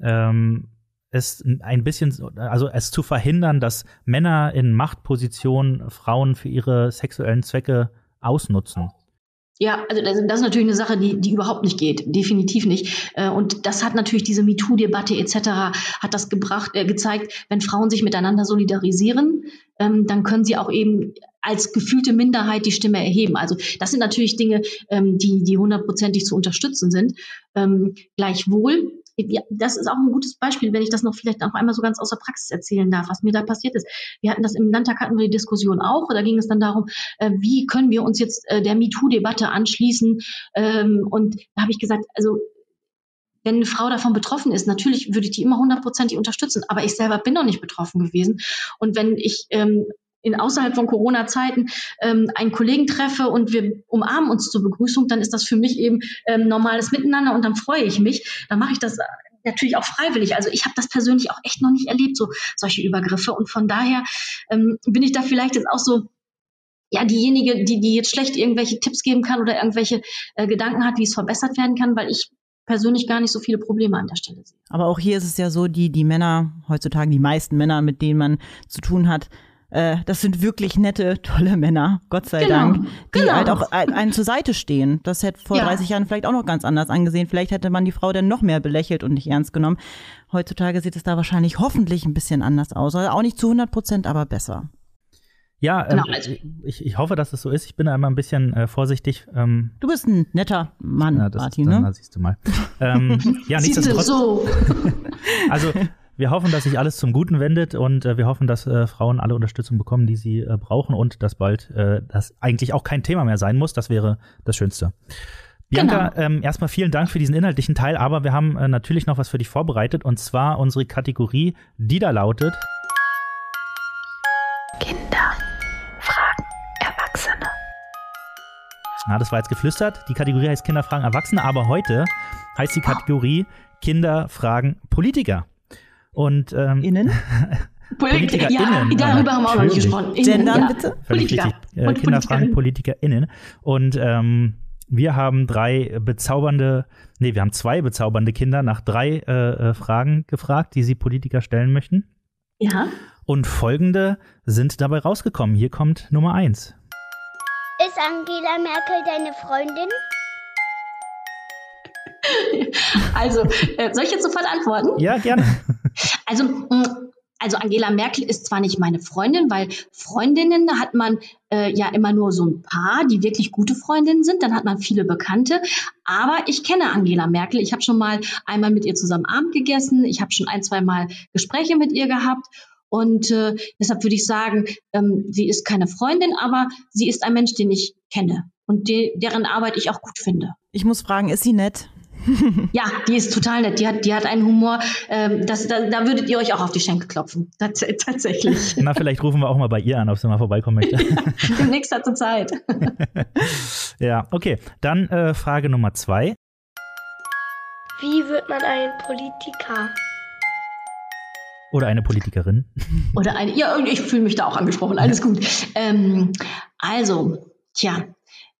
ähm, es ein bisschen, also es zu verhindern, dass Männer in Machtpositionen Frauen für ihre sexuellen Zwecke ausnutzen. Ja, also das, ist natürlich eine Sache, die, die überhaupt nicht geht, definitiv nicht. Äh, und das hat natürlich diese MeToo-Debatte etc. hat das gebracht, äh, gezeigt, wenn Frauen sich miteinander solidarisieren, ähm, dann können sie auch eben als gefühlte Minderheit die Stimme erheben. Also das sind natürlich Dinge, ähm, die, die hundertprozentig zu unterstützen sind. Ähm, gleichwohl das ist auch ein gutes Beispiel, wenn ich das noch vielleicht auch einmal so ganz aus der Praxis erzählen darf, was mir da passiert ist. Wir hatten das im Landtag, hatten wir die Diskussion auch, da ging es dann darum, äh, wie können wir uns jetzt äh, der MeToo-Debatte anschließen. Ähm, und da habe ich gesagt, also wenn eine Frau davon betroffen ist, natürlich würde ich die immer hundertprozentig unterstützen, aber ich selber bin noch nicht betroffen gewesen. Und wenn ich ähm, in außerhalb von Corona-Zeiten ähm, einen Kollegen treffe und wir umarmen uns zur Begrüßung, dann ist das für mich eben ähm, normales Miteinander und dann freue ich mich. Dann mache ich das natürlich auch freiwillig. Also ich habe das persönlich auch echt noch nicht erlebt, so solche Übergriffe. Und von daher ähm, bin ich da vielleicht jetzt auch so ja, diejenige, die, die jetzt schlecht irgendwelche Tipps geben kann oder irgendwelche äh, Gedanken hat, wie es verbessert werden kann, weil ich persönlich gar nicht so viele Probleme an der Stelle sehe. Aber auch hier ist es ja so, die, die Männer, heutzutage die meisten Männer, mit denen man zu tun hat, äh, das sind wirklich nette, tolle Männer, Gott sei genau, Dank, die genau. halt auch einen zur Seite stehen. Das hätte vor ja. 30 Jahren vielleicht auch noch ganz anders angesehen. Vielleicht hätte man die Frau dann noch mehr belächelt und nicht ernst genommen. Heutzutage sieht es da wahrscheinlich hoffentlich ein bisschen anders aus. Also auch nicht zu 100 Prozent, aber besser. Ja, ähm, genau, also. ich, ich hoffe, dass es so ist. Ich bin da immer ein bisschen äh, vorsichtig. Ähm, du bist ein netter Mann, ja, Martin, ist, ne? Na, siehst du mal. ähm, ja, nichtsdestotrotz. So. also wir hoffen, dass sich alles zum Guten wendet und äh, wir hoffen, dass äh, Frauen alle Unterstützung bekommen, die sie äh, brauchen und dass bald äh, das eigentlich auch kein Thema mehr sein muss. Das wäre das Schönste. Bianca, genau. ähm, erstmal vielen Dank für diesen inhaltlichen Teil, aber wir haben äh, natürlich noch was für dich vorbereitet und zwar unsere Kategorie, die da lautet Kinder fragen Erwachsene. Na, das war jetzt geflüstert. Die Kategorie heißt Kinder fragen Erwachsene, aber heute heißt die Kategorie Kinder fragen Politiker. Und ähm, innen? Politiker, ja, innen. darüber haben wir auch noch nicht gesprochen. Gendern, ja. bitte? Politiker. Richtig. Äh, Kinder fragen PolitikerInnen. Und ähm, wir haben drei bezaubernde, nee, wir haben zwei bezaubernde Kinder nach drei äh, äh, Fragen gefragt, die sie Politiker stellen möchten. Ja. Und folgende sind dabei rausgekommen. Hier kommt Nummer eins. Ist Angela Merkel deine Freundin? Also, äh, soll ich jetzt sofort antworten? Ja, gerne. Also, mm, also Angela Merkel ist zwar nicht meine Freundin, weil Freundinnen hat man äh, ja immer nur so ein paar, die wirklich gute Freundinnen sind. Dann hat man viele Bekannte. Aber ich kenne Angela Merkel. Ich habe schon mal einmal mit ihr zusammen Abend gegessen. Ich habe schon ein, zwei Mal Gespräche mit ihr gehabt. Und äh, deshalb würde ich sagen, ähm, sie ist keine Freundin, aber sie ist ein Mensch, den ich kenne und de deren Arbeit ich auch gut finde. Ich muss fragen, ist sie nett? Ja, die ist total nett. Die hat, die hat einen Humor, ähm, das, da, da würdet ihr euch auch auf die Schenkel klopfen. Tats tatsächlich. Na, vielleicht rufen wir auch mal bei ihr an, ob sie mal vorbeikommen möchte. Demnächst hat sie Zeit. ja, okay. Dann äh, Frage Nummer zwei. Wie wird man ein Politiker? Oder eine Politikerin. Oder eine, ja, ich fühle mich da auch angesprochen, alles gut. Ähm, also, tja,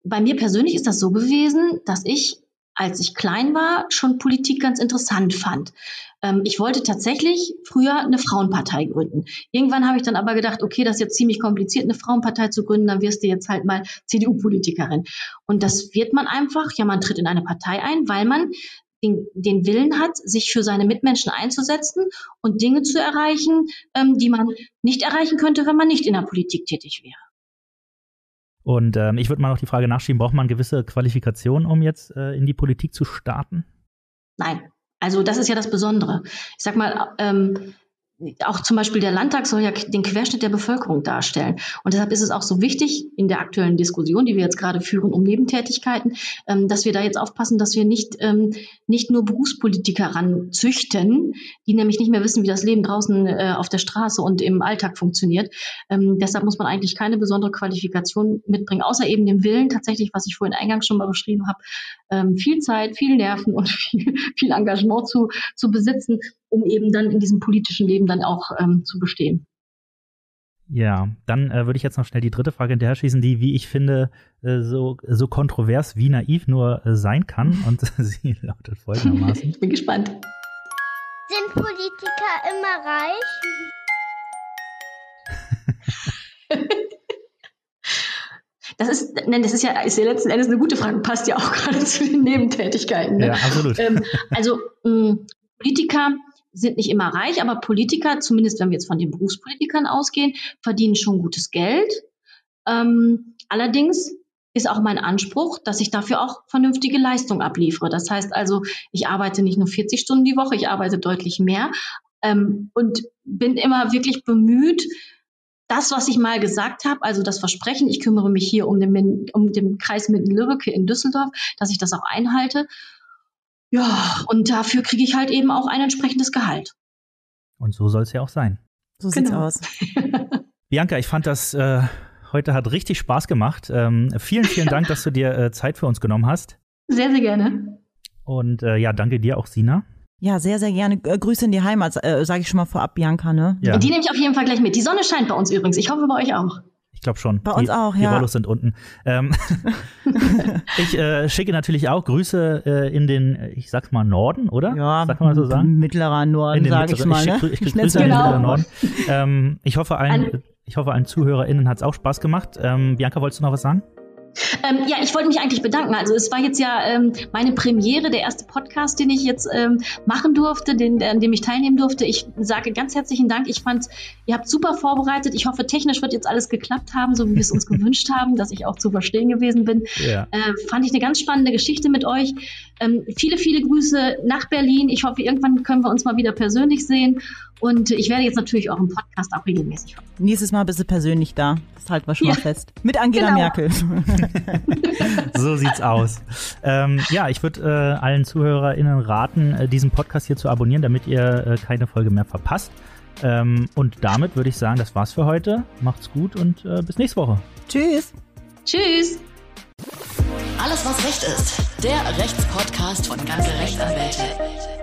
bei mir persönlich ist das so gewesen, dass ich als ich klein war, schon Politik ganz interessant fand. Ähm, ich wollte tatsächlich früher eine Frauenpartei gründen. Irgendwann habe ich dann aber gedacht, okay, das ist jetzt ziemlich kompliziert, eine Frauenpartei zu gründen, dann wirst du jetzt halt mal CDU-Politikerin. Und das wird man einfach, ja, man tritt in eine Partei ein, weil man den, den Willen hat, sich für seine Mitmenschen einzusetzen und Dinge zu erreichen, ähm, die man nicht erreichen könnte, wenn man nicht in der Politik tätig wäre. Und ähm, ich würde mal noch die Frage nachschieben, braucht man gewisse Qualifikationen, um jetzt äh, in die Politik zu starten? Nein. Also das ist ja das Besondere. Ich sag mal, ähm, auch zum Beispiel der Landtag soll ja den Querschnitt der Bevölkerung darstellen. Und deshalb ist es auch so wichtig in der aktuellen Diskussion, die wir jetzt gerade führen um Nebentätigkeiten, ähm, dass wir da jetzt aufpassen, dass wir nicht, ähm, nicht nur Berufspolitiker ranzüchten, die nämlich nicht mehr wissen, wie das Leben draußen äh, auf der Straße und im Alltag funktioniert. Ähm, deshalb muss man eigentlich keine besondere Qualifikation mitbringen, außer eben dem Willen, tatsächlich, was ich vorhin eingangs schon mal beschrieben habe, ähm, viel Zeit, viel Nerven und viel, viel Engagement zu, zu besitzen, um eben dann in diesem politischen Leben dann auch ähm, zu bestehen. Ja, dann äh, würde ich jetzt noch schnell die dritte Frage hinterher schießen, die, wie ich finde, äh, so, so kontrovers wie naiv nur äh, sein kann. Und sie lautet folgendermaßen. ich bin gespannt. Sind Politiker immer reich? Das ist, nein, das ist ja, ist ja letzten Endes eine gute Frage, passt ja auch gerade zu den Nebentätigkeiten. Ne? Ja, absolut. Ähm, also mh, Politiker sind nicht immer reich, aber Politiker, zumindest wenn wir jetzt von den Berufspolitikern ausgehen, verdienen schon gutes Geld. Ähm, allerdings ist auch mein Anspruch, dass ich dafür auch vernünftige Leistung abliefere. Das heißt also, ich arbeite nicht nur 40 Stunden die Woche, ich arbeite deutlich mehr ähm, und bin immer wirklich bemüht, das, was ich mal gesagt habe, also das Versprechen, ich kümmere mich hier um den, um den Kreis Minden-Lübbecke in Düsseldorf, dass ich das auch einhalte. Ja, und dafür kriege ich halt eben auch ein entsprechendes Gehalt. Und so soll es ja auch sein. So sieht's genau. aus. Bianca, ich fand das äh, heute hat richtig Spaß gemacht. Ähm, vielen, vielen Dank, dass du dir äh, Zeit für uns genommen hast. Sehr, sehr gerne. Und äh, ja, danke dir auch, Sina. Ja, sehr, sehr gerne. Äh, Grüße in die Heimat, äh, sage ich schon mal vorab, Bianca, ne? Ja. Die nehme ich auf jeden Fall gleich mit. Die Sonne scheint bei uns übrigens. Ich hoffe bei euch auch. Ich glaube schon. Bei die, uns auch, ja. Die Rollos sind unten. Ähm, ich äh, schicke natürlich auch Grüße äh, in den, ich sag's mal, Norden, oder? Ja, Sag mal so sagen. mittlerer Norden, sage ich mal. Ne? ich, ich Grüße genau. in den mittleren Norden. Ähm, ich hoffe allen, ich hoffe allen ZuhörerInnen hat es auch Spaß gemacht. Ähm, Bianca, wolltest du noch was sagen? Ähm, ja, ich wollte mich eigentlich bedanken. Also es war jetzt ja ähm, meine Premiere, der erste Podcast, den ich jetzt ähm, machen durfte, den, an dem ich teilnehmen durfte. Ich sage ganz herzlichen Dank. Ich fand, ihr habt super vorbereitet. Ich hoffe, technisch wird jetzt alles geklappt haben, so wie wir es uns gewünscht haben, dass ich auch zu verstehen gewesen bin. Ja. Äh, fand ich eine ganz spannende Geschichte mit euch. Ähm, viele, viele Grüße nach Berlin. Ich hoffe, irgendwann können wir uns mal wieder persönlich sehen. Und ich werde jetzt natürlich auch im Podcast auch regelmäßig hören. Nächstes Mal bist du persönlich da. Das halten wir schon ja. mal fest. Mit Angela genau. Merkel. so sieht's aus. Ähm, ja, ich würde äh, allen ZuhörerInnen raten, äh, diesen Podcast hier zu abonnieren, damit ihr äh, keine Folge mehr verpasst. Ähm, und damit würde ich sagen, das war's für heute. Macht's gut und äh, bis nächste Woche. Tschüss. Tschüss. Alles, was Recht ist. Der Rechtspodcast von ganze Rechtsanwälte.